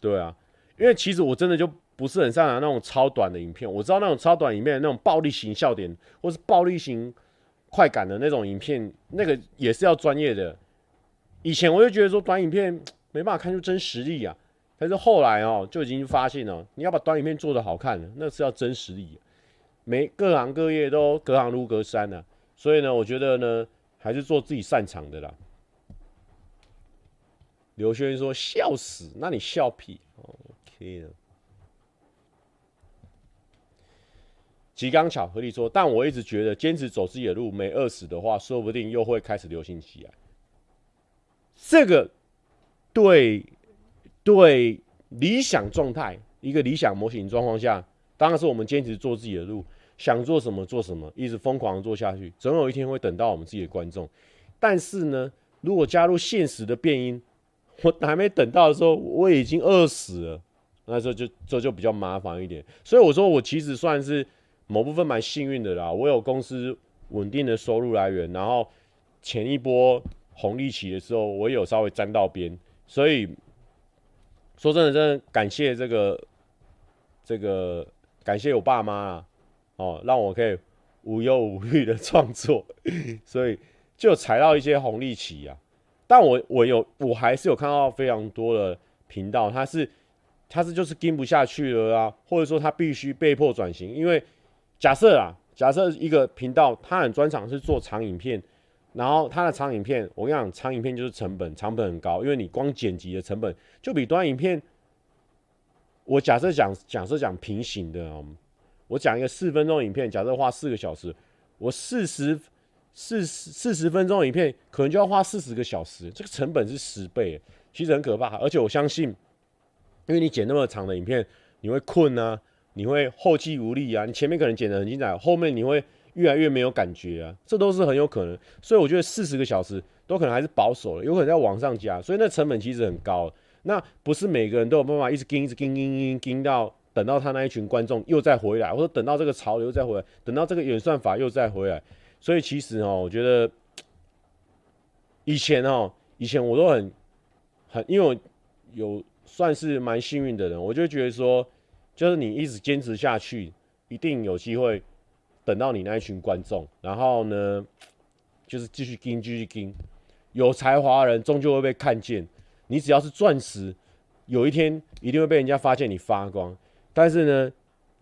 对啊，因为其实我真的就。不是很擅长那种超短的影片，我知道那种超短影片那种暴力型笑点，或是暴力型快感的那种影片，那个也是要专业的。以前我就觉得说短影片没办法看出真实力啊，但是后来哦就已经发现了，你要把短影片做得好看，那是要真实力。每各行各业都隔行如隔山啊，所以呢，我觉得呢还是做自己擅长的啦。刘轩说笑死，那你笑屁？OK 的。极刚巧合力说，但我一直觉得坚持走自己的路没饿死的话，说不定又会开始流行起来。这个对对理想状态，一个理想模型状况下，当然是我们坚持做自己的路，想做什么做什么，一直疯狂的做下去，总有一天会等到我们自己的观众。但是呢，如果加入现实的变音，我还没等到的时候，我已经饿死了。那时候就这就比较麻烦一点。所以我说，我其实算是某部分蛮幸运的啦。我有公司稳定的收入来源，然后前一波红利期的时候，我有稍微沾到边。所以说真的，真的感谢这个这个感谢我爸妈啊，哦，让我可以无忧无虑的创作，所以就踩到一些红利期啊。但我我有我还是有看到非常多的频道，它是它是就是跟不下去了啊，或者说它必须被迫转型，因为假设啊，假设一个频道它很专长是做长影片，然后它的长影片，我跟你讲，长影片就是成本成本很高，因为你光剪辑的成本就比短影片，我假设讲假设讲平行的，哦我讲一个四分钟影片，假设花四个小时，我四十。四十四十分钟影片可能就要花四十个小时，这个成本是十倍，其实很可怕。而且我相信，因为你剪那么长的影片，你会困啊，你会后继无力啊，你前面可能剪得很精彩，后面你会越来越没有感觉啊，这都是很有可能。所以我觉得四十个小时都可能还是保守的，有可能要往上加，所以那成本其实很高。那不是每个人都有办法一直跟一直跟跟跟跟到等到他那一群观众又再回来，或者等到这个潮流再回来，等到这个演算法又再回来。所以其实哦，我觉得以前哦，以前我都很很，因为我有算是蛮幸运的人，我就觉得说，就是你一直坚持下去，一定有机会等到你那一群观众，然后呢，就是继续跟，继续跟，有才华的人终究会被看见。你只要是钻石，有一天一定会被人家发现你发光。但是呢，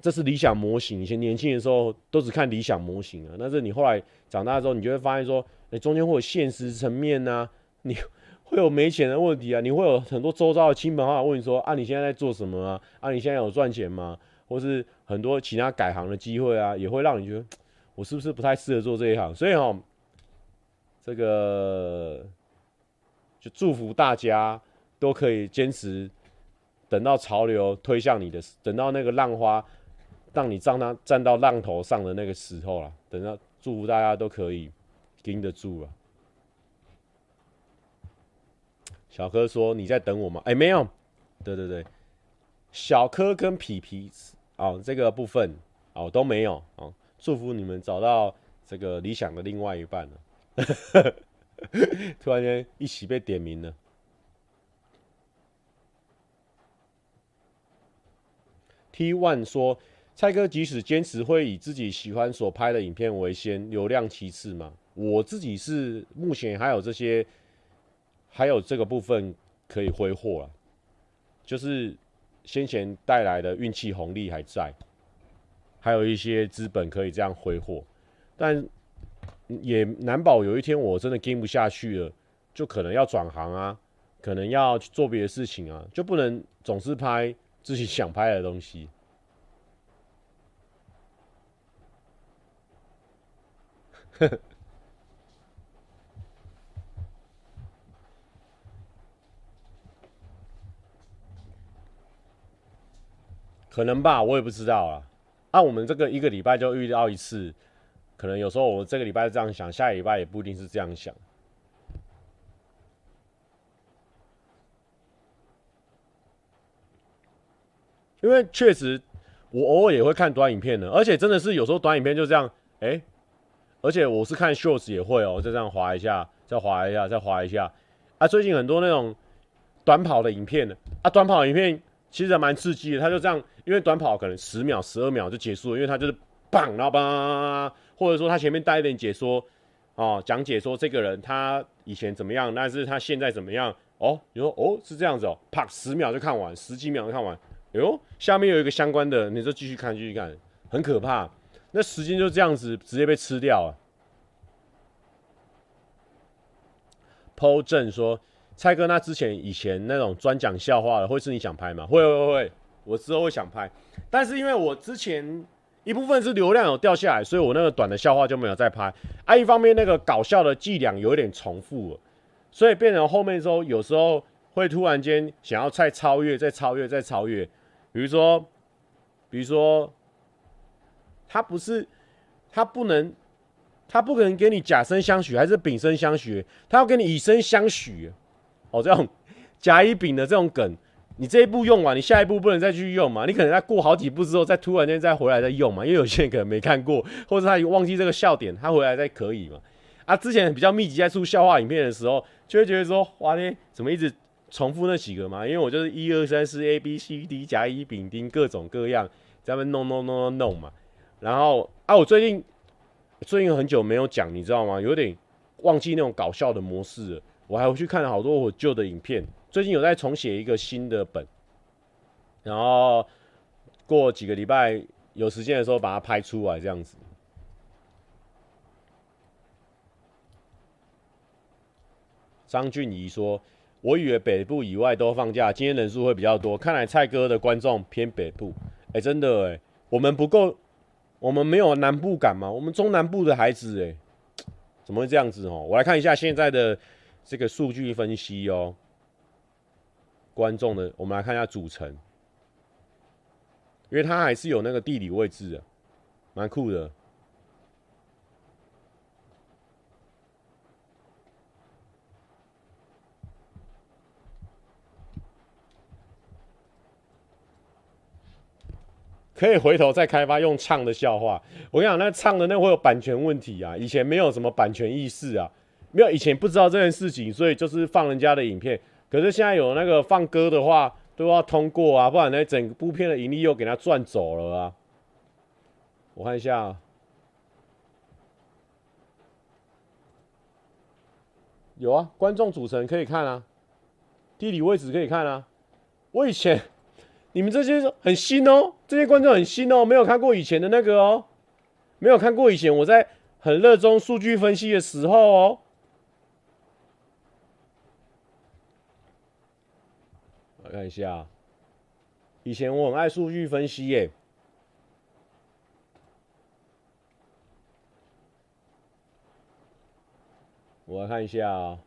这是理想模型，以前年轻的时候都只看理想模型啊。但是你后来长大之后，你就会发现说，你中间会有现实层面呐，你会有没钱的问题啊，你会有很多周遭的亲朋好友问你说啊，你现在在做什么啊？啊，你现在有赚钱吗？或是很多其他改行的机会啊，也会让你觉得 我是不是不太适合做这一行？所以哈，这个就祝福大家都可以坚持，等到潮流推向你的，等到那个浪花。让你站到站到浪头上的那个时候了，等到祝福大家都可以盯得住了。小柯说：“你在等我吗？”哎、没有。对对对，小柯跟皮皮哦，这个部分哦都没有哦。祝福你们找到这个理想的另外一半了。突然间一起被点名了。T one 说。蔡哥即使坚持会以自己喜欢所拍的影片为先，流量其次嘛。我自己是目前还有这些，还有这个部分可以挥霍啊，就是先前带来的运气红利还在，还有一些资本可以这样挥霍，但也难保有一天我真的跟不下去了，就可能要转行啊，可能要去做别的事情啊，就不能总是拍自己想拍的东西。可能吧，我也不知道啊。按我们这个一个礼拜就遇到一次，可能有时候我这个礼拜这样想，下礼拜也不一定是这样想。因为确实，我偶尔也会看短影片的，而且真的是有时候短影片就这样，哎。而且我是看 shorts 也会哦、喔，就这样滑一下，再滑一下，再滑一下。啊，最近很多那种短跑的影片呢，啊，短跑影片其实还蛮刺激的。他就这样，因为短跑可能十秒、十二秒就结束了，因为他就是棒，然后棒，或者说他前面带一点解说，哦，讲解说这个人他以前怎么样，但是他现在怎么样？哦，你说哦是这样子哦，啪，十秒就看完，十几秒就看完。哎呦，下面有一个相关的，你就继续看，继续看，很可怕。那时间就这样子直接被吃掉了。Paul 正说：“蔡哥，那之前以前那种专讲笑话的，会是你想拍吗？”会会会，我之后会想拍。但是因为我之前一部分是流量有掉下来，所以我那个短的笑话就没有再拍。啊，一方面那个搞笑的伎俩有一点重复了，所以变成后面之后有时候会突然间想要再超越、再超越、再超越。比如说，比如说。他不是，他不能，他不可能给你假声相许还是丙声相许，他要给你以声相许。哦，这种 甲乙丙的这种梗，你这一步用完，你下一步不能再去用嘛？你可能在过好几步之后，再突然间再回来再用嘛？因为有些人可能没看过，或者他忘记这个笑点，他回来再可以嘛？啊，之前比较密集在出笑话影片的时候，就会觉得说，哇咧，怎么一直重复那几个嘛？因为我就是一二三四 A B C D 甲乙丙丁各种各样在那弄弄弄弄弄嘛。然后啊，我最近最近很久没有讲，你知道吗？有点忘记那种搞笑的模式了。我还回去看了好多我旧的影片，最近有在重写一个新的本，然后过几个礼拜有时间的时候把它拍出来，这样子。张俊仪说：“我以为北部以外都放假，今天人数会比较多。看来蔡哥的观众偏北部。哎、真的哎、我们不够，我们没有南部感吗？我们中南部的孩子哎、怎么会这样子哦？我来看一下现在的这个数据分析哦。观众的，我们来看一下组成，因为它还是有那个地理位置的，蛮酷的。”可以回头再开发用唱的笑话。我跟你讲，那唱的那会有版权问题啊！以前没有什么版权意识啊，没有以前不知道这件事情，所以就是放人家的影片。可是现在有那个放歌的话，都要通过啊，不然那整部片的盈利又给他赚走了啊。我看一下，有啊，观众组成可以看啊，地理位置可以看啊。我以前。你们这些很新哦，这些观众很新哦，没有看过以前的那个哦，没有看过以前我在很热衷数据分析的时候哦。我看一下，以前我很爱数据分析耶。我来看一下啊。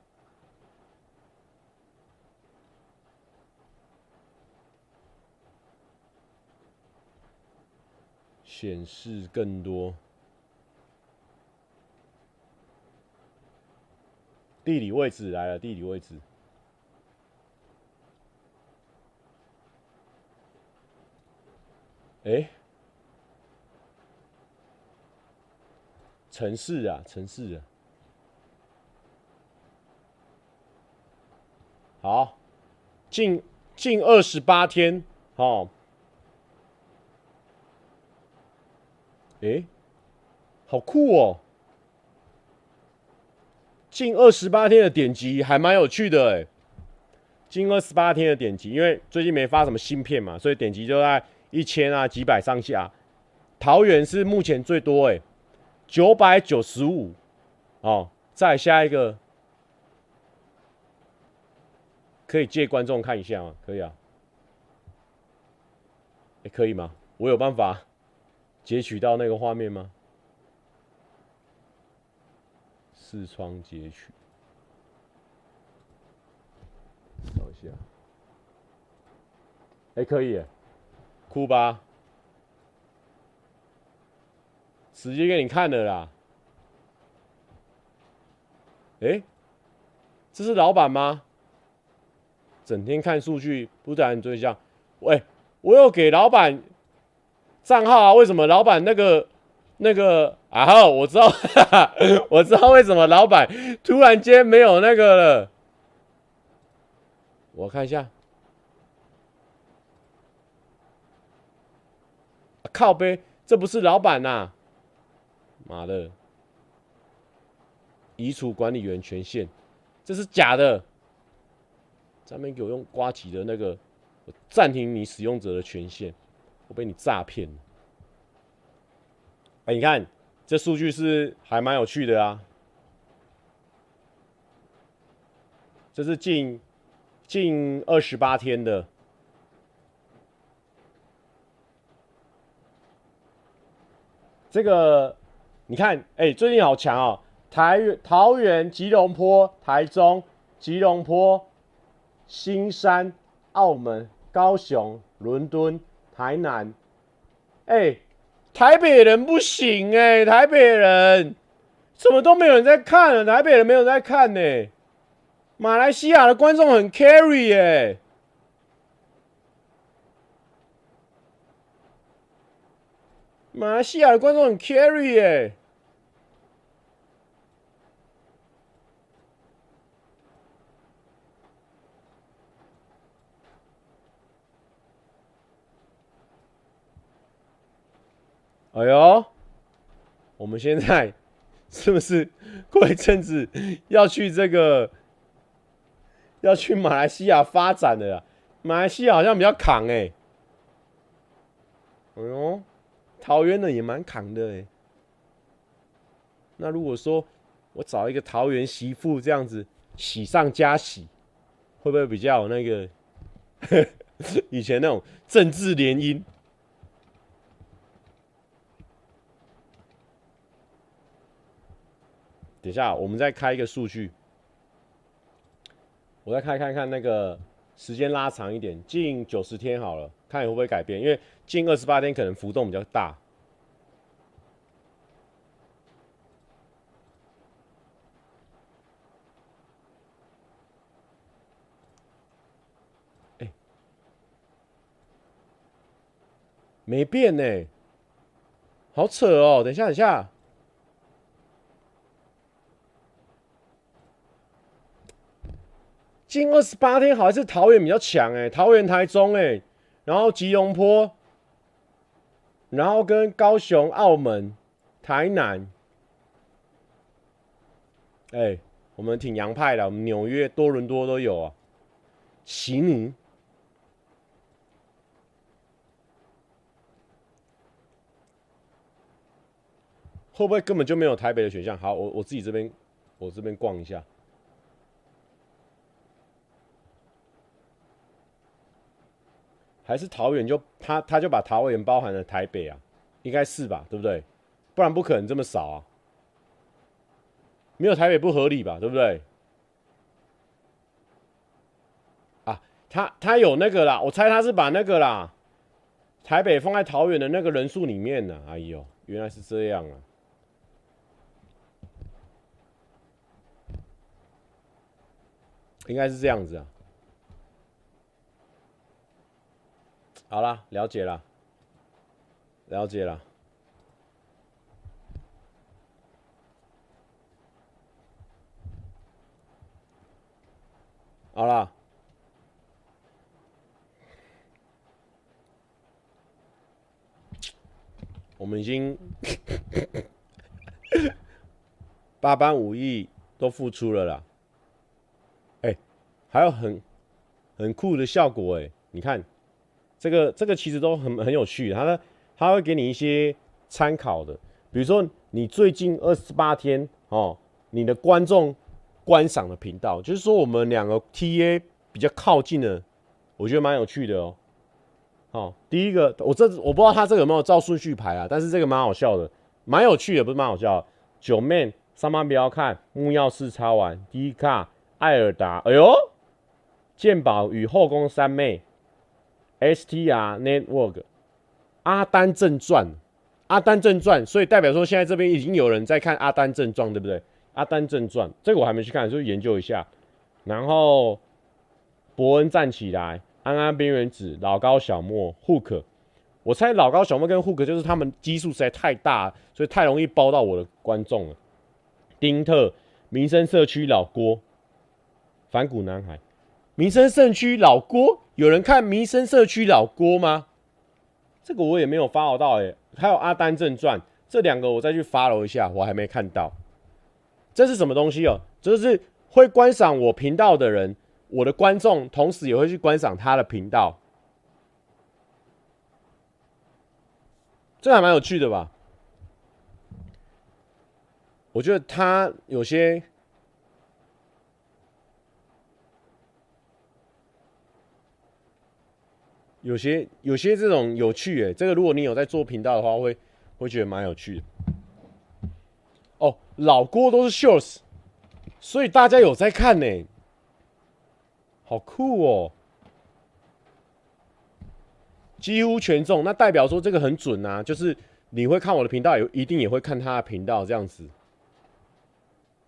显示更多地理位置来了，地理位置。哎，城市啊，城市啊，好，近近二十八天，哦。哎，好酷哦！近二十八天的点击还蛮有趣的哎。近二十八天的点击，因为最近没发什么新片嘛，所以点击就在一千啊几百上下。桃园是目前最多哎，九百九十五。哦，再下一个，可以借观众看一下吗？可以啊。哎，可以吗？我有办法。截取到那个画面吗？视窗截取，找一下。哎，可以，酷吧？直接给你看了啦。哎，这是老板吗？整天看数据，不谈对象。喂，我有给老板。账号啊？为什么老板那个那个啊？我知道，我知道为什么老板突然间没有那个了。我看一下，靠背，这不是老板呐、妈的，移除管理员权限，这是假的。咱们给我用瓜吉的那个，我暂停你使用者的权限。我被你诈骗了！哎，你看这数据是还蛮有趣的啊。这是近近二十八天的。这个你看，哎，最近好强哦！台桃园、吉隆坡、台中、吉隆坡、新山、澳门、高雄、伦敦。台南，哎、台北人不行哎、台北人怎么都没有人在看了，台北人没有在看呢、欸，马来西亚的观众很 carry 耶、马来西亚的观众很 carry 耶、哎呦，我们现在是不是过一阵子要去这个 要去马来西亚发展的啊？马来西亚好像比较扛哎、哎呦，桃园的也蛮扛的哎、那如果说我找一个桃园媳妇这样子喜上加喜，会不会比较有那个 以前那种政治联姻？等一下，我们再开一个数据，我再看看看那个时间拉长一点，近九十天好了，看会不会改变，因为近二十八天可能浮动比较大。哎，没变呢，好扯哦！等一下，等一下。近二十八天，好像是桃园比较强哎，桃园、台中哎，然后吉隆坡，然后跟高雄、澳门、台南，哎，我们挺洋派的，我们纽约、多伦多都有啊。悉尼会不会根本就没有台北的选项？好，我我自己这边，我这边逛一下。还是桃园就他他就把桃园包含了台北啊，应该是吧，对不对？不然不可能这么少啊，没有台北不合理吧，对不对？啊，他他有那个啦，我猜他是把那个啦，台北放在桃园的那个人数里面呢。哎呦，原来是这样啊，应该是这样子啊。好了，了解了，了解了。好了，我们已经 八般武艺都付出了啦。哎，还有很很酷的效果哎，你看。这个这个其实都很很有趣，它呢，它会给你一些参考的，比如说你最近二十八天哦，你的观众观赏的频道，就是说我们两个 TA 比较靠近的，我觉得蛮有趣的哦。好，第一个我这我不知道他这个有没有照顺序排啊，但是这个蛮好笑的，蛮有趣的，不是蛮好笑的。九妹上班不要看，木曜四超玩，第一卡艾尔达，哎呦，剑宝与后宫三妹。STR Network，《阿丹正传》，《阿丹正传》，所以代表说现在这边已经有人在看《阿丹正传》，对不对？《阿丹正传》这个我还没去看，就研究一下。然后，伯恩站起来，安安边缘子，老高小莫，Hook，我猜老高小莫跟 Hook 就是他们基数实在太大，所以太容易包到我的观众了。丁特，民生社区老郭，反骨男孩。民生社区老郭，有人看民生社区老郭吗？这个我也没有 follow 到哎、还有阿丹正传这两个，我再去 follow 一下，我还没看到。这是什么东西哦？这是会观赏我频道的人，我的观众，同时也会去观赏他的频道。这还蛮有趣的吧？我觉得他有些。有些有些这种有趣诶，这个如果你有在做频道的话，会会觉得蛮有趣的。哦，老郭都是 shorts，所以大家有在看呢，好酷哦！几乎全中，那代表说这个很准啊，就是你会看我的频道，也一定也会看他的频道这样子。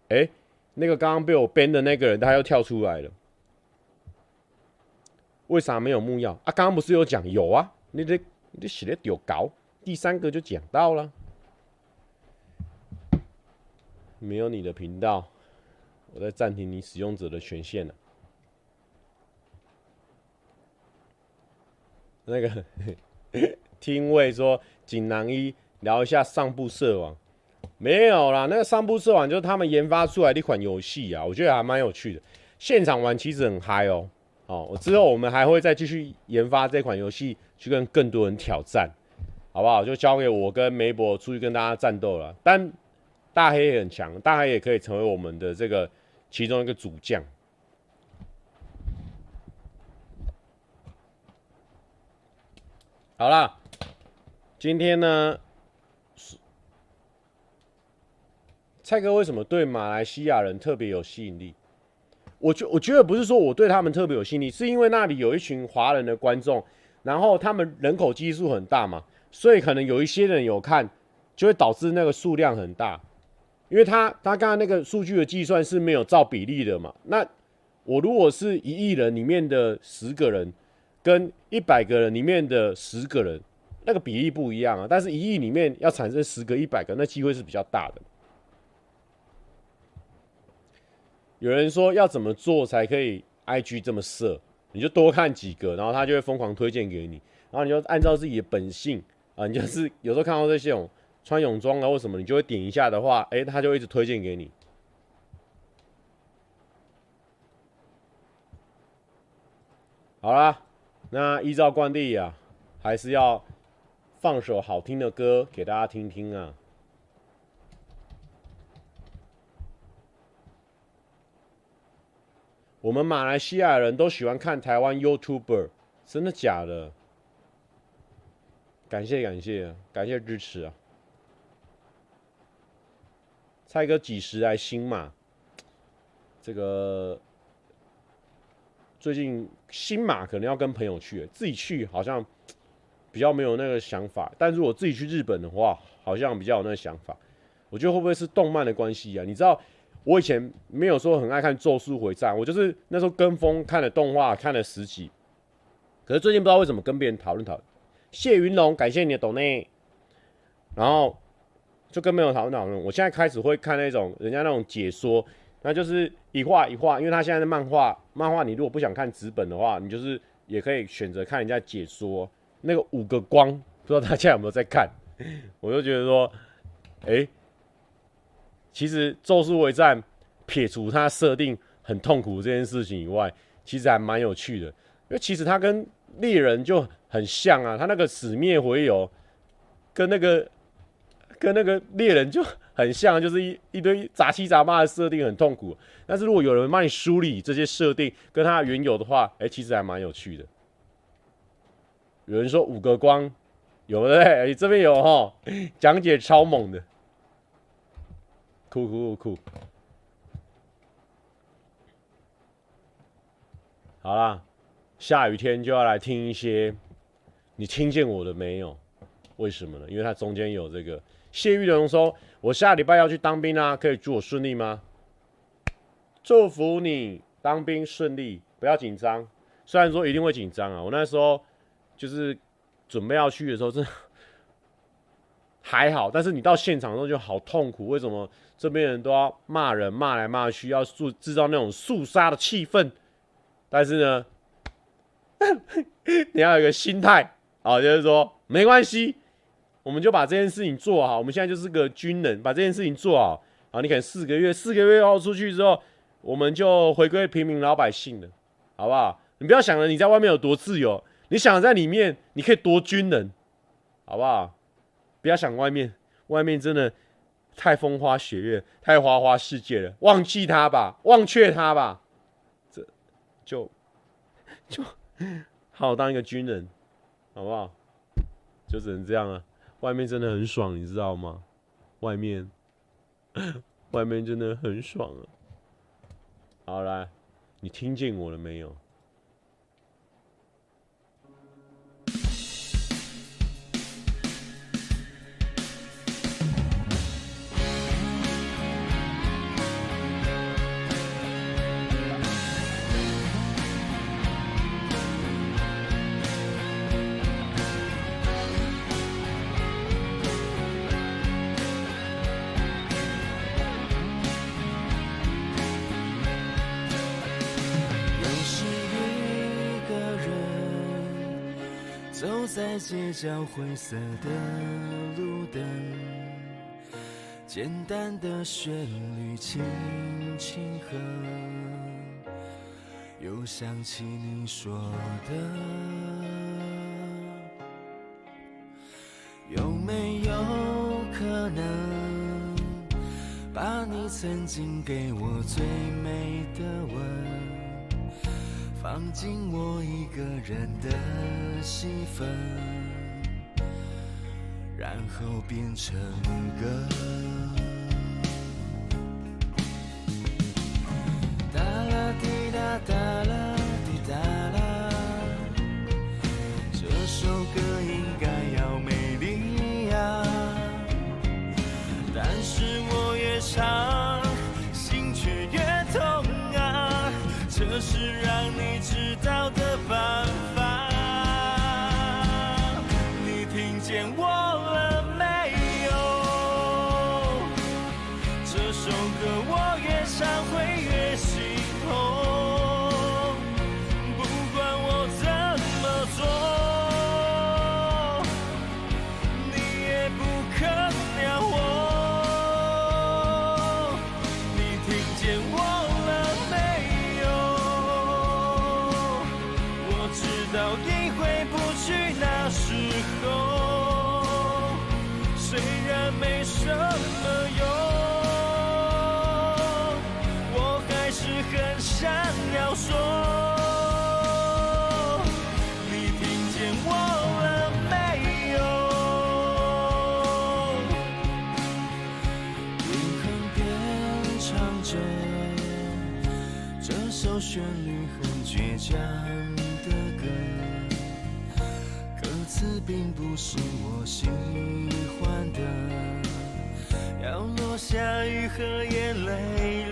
哎，那个刚刚被我 ban 的那个人，他又跳出来了。为啥没有木曜啊？刚刚不是有讲有啊？你这你这写的丢搞，第三个就讲到了，没有你的频道，我在暂停你使用者的权限了。那个 听位说锦囊一聊一下上部社网，没有啦，那个上部社网就是他们研发出来的一款游戏啊，我觉得还蛮有趣的，现场玩其实很嗨哦。哦，我之后我们还会再继续研发这款游戏，去跟更多人挑战，好不好？就交给我跟梅博出去跟大家战斗了。但大黑也很强，大黑也可以成为我们的这个其中一个主将。好了，今天呢，蔡哥为什么对马来西亚人特别有吸引力？我觉我觉得不是说我对他们特别有吸引力，是因为那里有一群华人的观众，然后他们人口基数很大嘛，所以可能有一些人有看，就会导致那个数量很大。因为他他刚刚那个数据的计算是没有照比例的嘛，那我如果是一亿人里面的十个人，跟一百个人里面的十个人，那个比例不一样啊。但是一亿里面要产生十个、一百个，那机会是比较大的。有人说要怎么做才可以 IG 这么色？你就多看几个，然后他就会疯狂推荐给你，然后你就按照自己的本性啊，你就是有时候看到这些种穿泳装啊或什么，你就会点一下的话，哎，他就一直推荐给你。好啦，那依照惯例啊，还是要放首好听的歌给大家听听啊。我们马来西亚人都喜欢看台湾 YouTuber，真的假的？感谢感谢感谢支持啊！蔡哥几时来新马？这个最近新马可能要跟朋友去，自己去好像比较没有那个想法。但如果自己去日本的话，好像比较有那个想法。我觉得会不会是动漫的关系啊？你知道？我以前没有说很爱看《咒术回战》，我就是那时候跟风看了动画，看了十集。可是最近不知道为什么跟别人讨论讨论。谢云龙，感谢你的懂内。然后就跟朋友讨论讨论。我现在开始会看那种人家那种解说，那就是一画一画，因为他现在的漫画，漫画你如果不想看纸本的话，你就是也可以选择看人家解说。那个五个光，不知道大家有没有在看？我就觉得说，哎、其实《咒术回战》撇除它设定很痛苦这件事情以外，其实还蛮有趣的。因为其实它跟猎人就很像啊，它那个死灭回游跟那个跟那个猎人就很像，就是一一堆杂七杂八的设定很痛苦。但是如果有人帮你梳理这些设定跟它原有的话，哎，其实还蛮有趣的。有人说五个光有的哎，这边有哈，讲解超猛的。酷酷酷酷！好啦，下雨天就要来听一些。你听见我的没有？为什么呢？因为它中间有这个谢玉龙说：“我下礼拜要去当兵啊，可以祝我顺利吗？”祝福你当兵顺利，不要紧张。虽然说一定会紧张啊，我那时候就是准备要去的时候，真的还好。但是你到现场的时候就好痛苦，为什么？这边人都要骂人，骂来骂去，要塑制造那种肃杀的气氛。但是呢，你要有一个心态啊，就是说没关系，我们就把这件事情做好。我们现在就是个军人，把这件事情做好。啊，你可能四个月，四个月后出去之后，我们就回归平民老百姓了，好不好？你不要想着你在外面有多自由，你想在里面你可以多军人，好不好？不要想外面，外面真的。太风花雪月，太花花世界了，忘记他吧，忘却他吧，这就就好当一个军人，好不好？就只能这样了。外面真的很爽，你知道吗？外面，外面真的很爽啊！好，来，你听见我了没有？在街角灰色的路灯，简单的旋律轻轻和，又想起你说的，有没有可能把你曾经给我最美？放进我一个人的戏份，然后变成歌。并不是我喜欢的，要落下雨和眼泪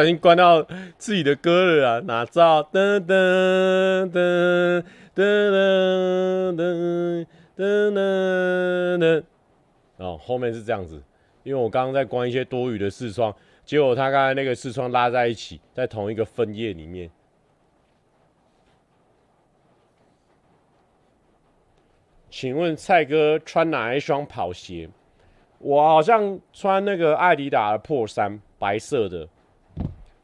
小心关到自己的歌了啊！哪知道噔噔噔噔噔噔噔噔哦，后面是这样子，因为我刚刚在关一些多余的视窗，结果他刚才那个视窗拉在一起，在同一个分页里面。请问蔡哥穿哪一双跑鞋？我好像穿那个艾迪达的破三，白色的。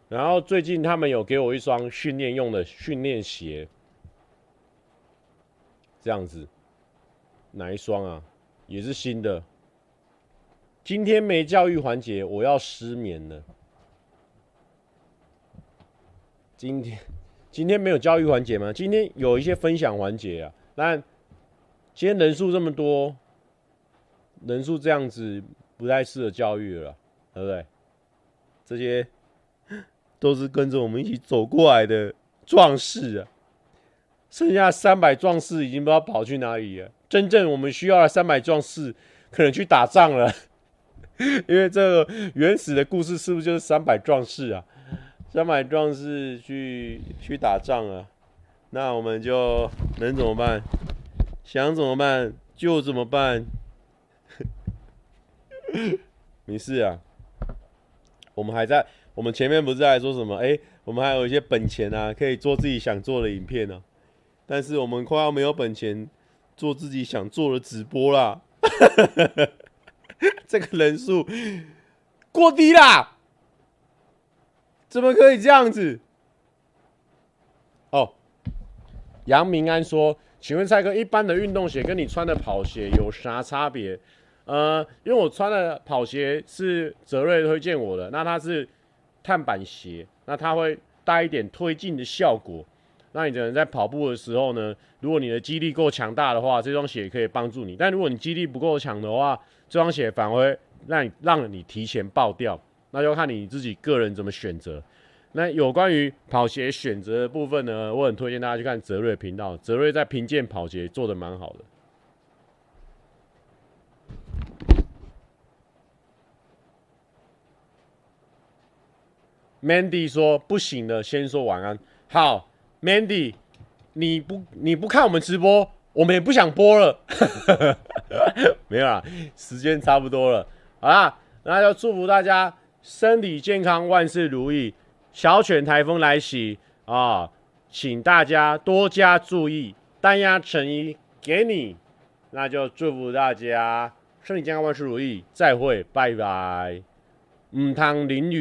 然后最近他们有给我一双训练用的训练鞋，这样子，哪一双啊？也是新的。今天没教育环节，我要失眠了。今天今天没有教育环节吗？今天有一些分享环节啊。但今天人数这么多，人数这样子不太适合教育了，对不对？这些都是跟着我们一起走过来的壮士啊。剩下三百壮士已经不知道跑去哪里了。真正我们需要的三百壮士，可能去打仗了。因为这个原始的故事是不是就是三百壮士啊？三百壮士去去打仗啊？那我们就能怎么办？想怎么办就怎么办。没事啊，我们还在，我们前面不是在说什么？哎，我们还有一些本钱啊，可以做自己想做的影片呢、但是我们快要没有本钱做自己想做的直播啦。这个人数过低啦，怎么可以这样子？哦，杨明安说：“请问蔡哥，一般的运动鞋跟你穿的跑鞋有啥差别？”呃，因为我穿的跑鞋是泽瑞推荐我的，那它是碳板鞋，那它会带一点推进的效果。那你可能在跑步的时候呢，如果你的肌力够强大的话，这双鞋可以帮助你；但如果你肌力不够强的话，这双鞋反而会让你让你提前爆掉。那就看你自己个人怎么选择。那有关于跑鞋选择的部分呢，我很推荐大家去看泽瑞频道，泽瑞在评鉴跑鞋做得蛮好的。Mandy 说不行了，先说晚安。好。Mandy，你不你不看我们直播，我们也不想播了。没有啦，时间差不多了。好啦，那就祝福大家身体健康，万事如意。小犬台风来袭啊，请大家多加注意。单压成衣给你，那就祝福大家身体健康，万事如意。再会，拜拜。唔通淋雨。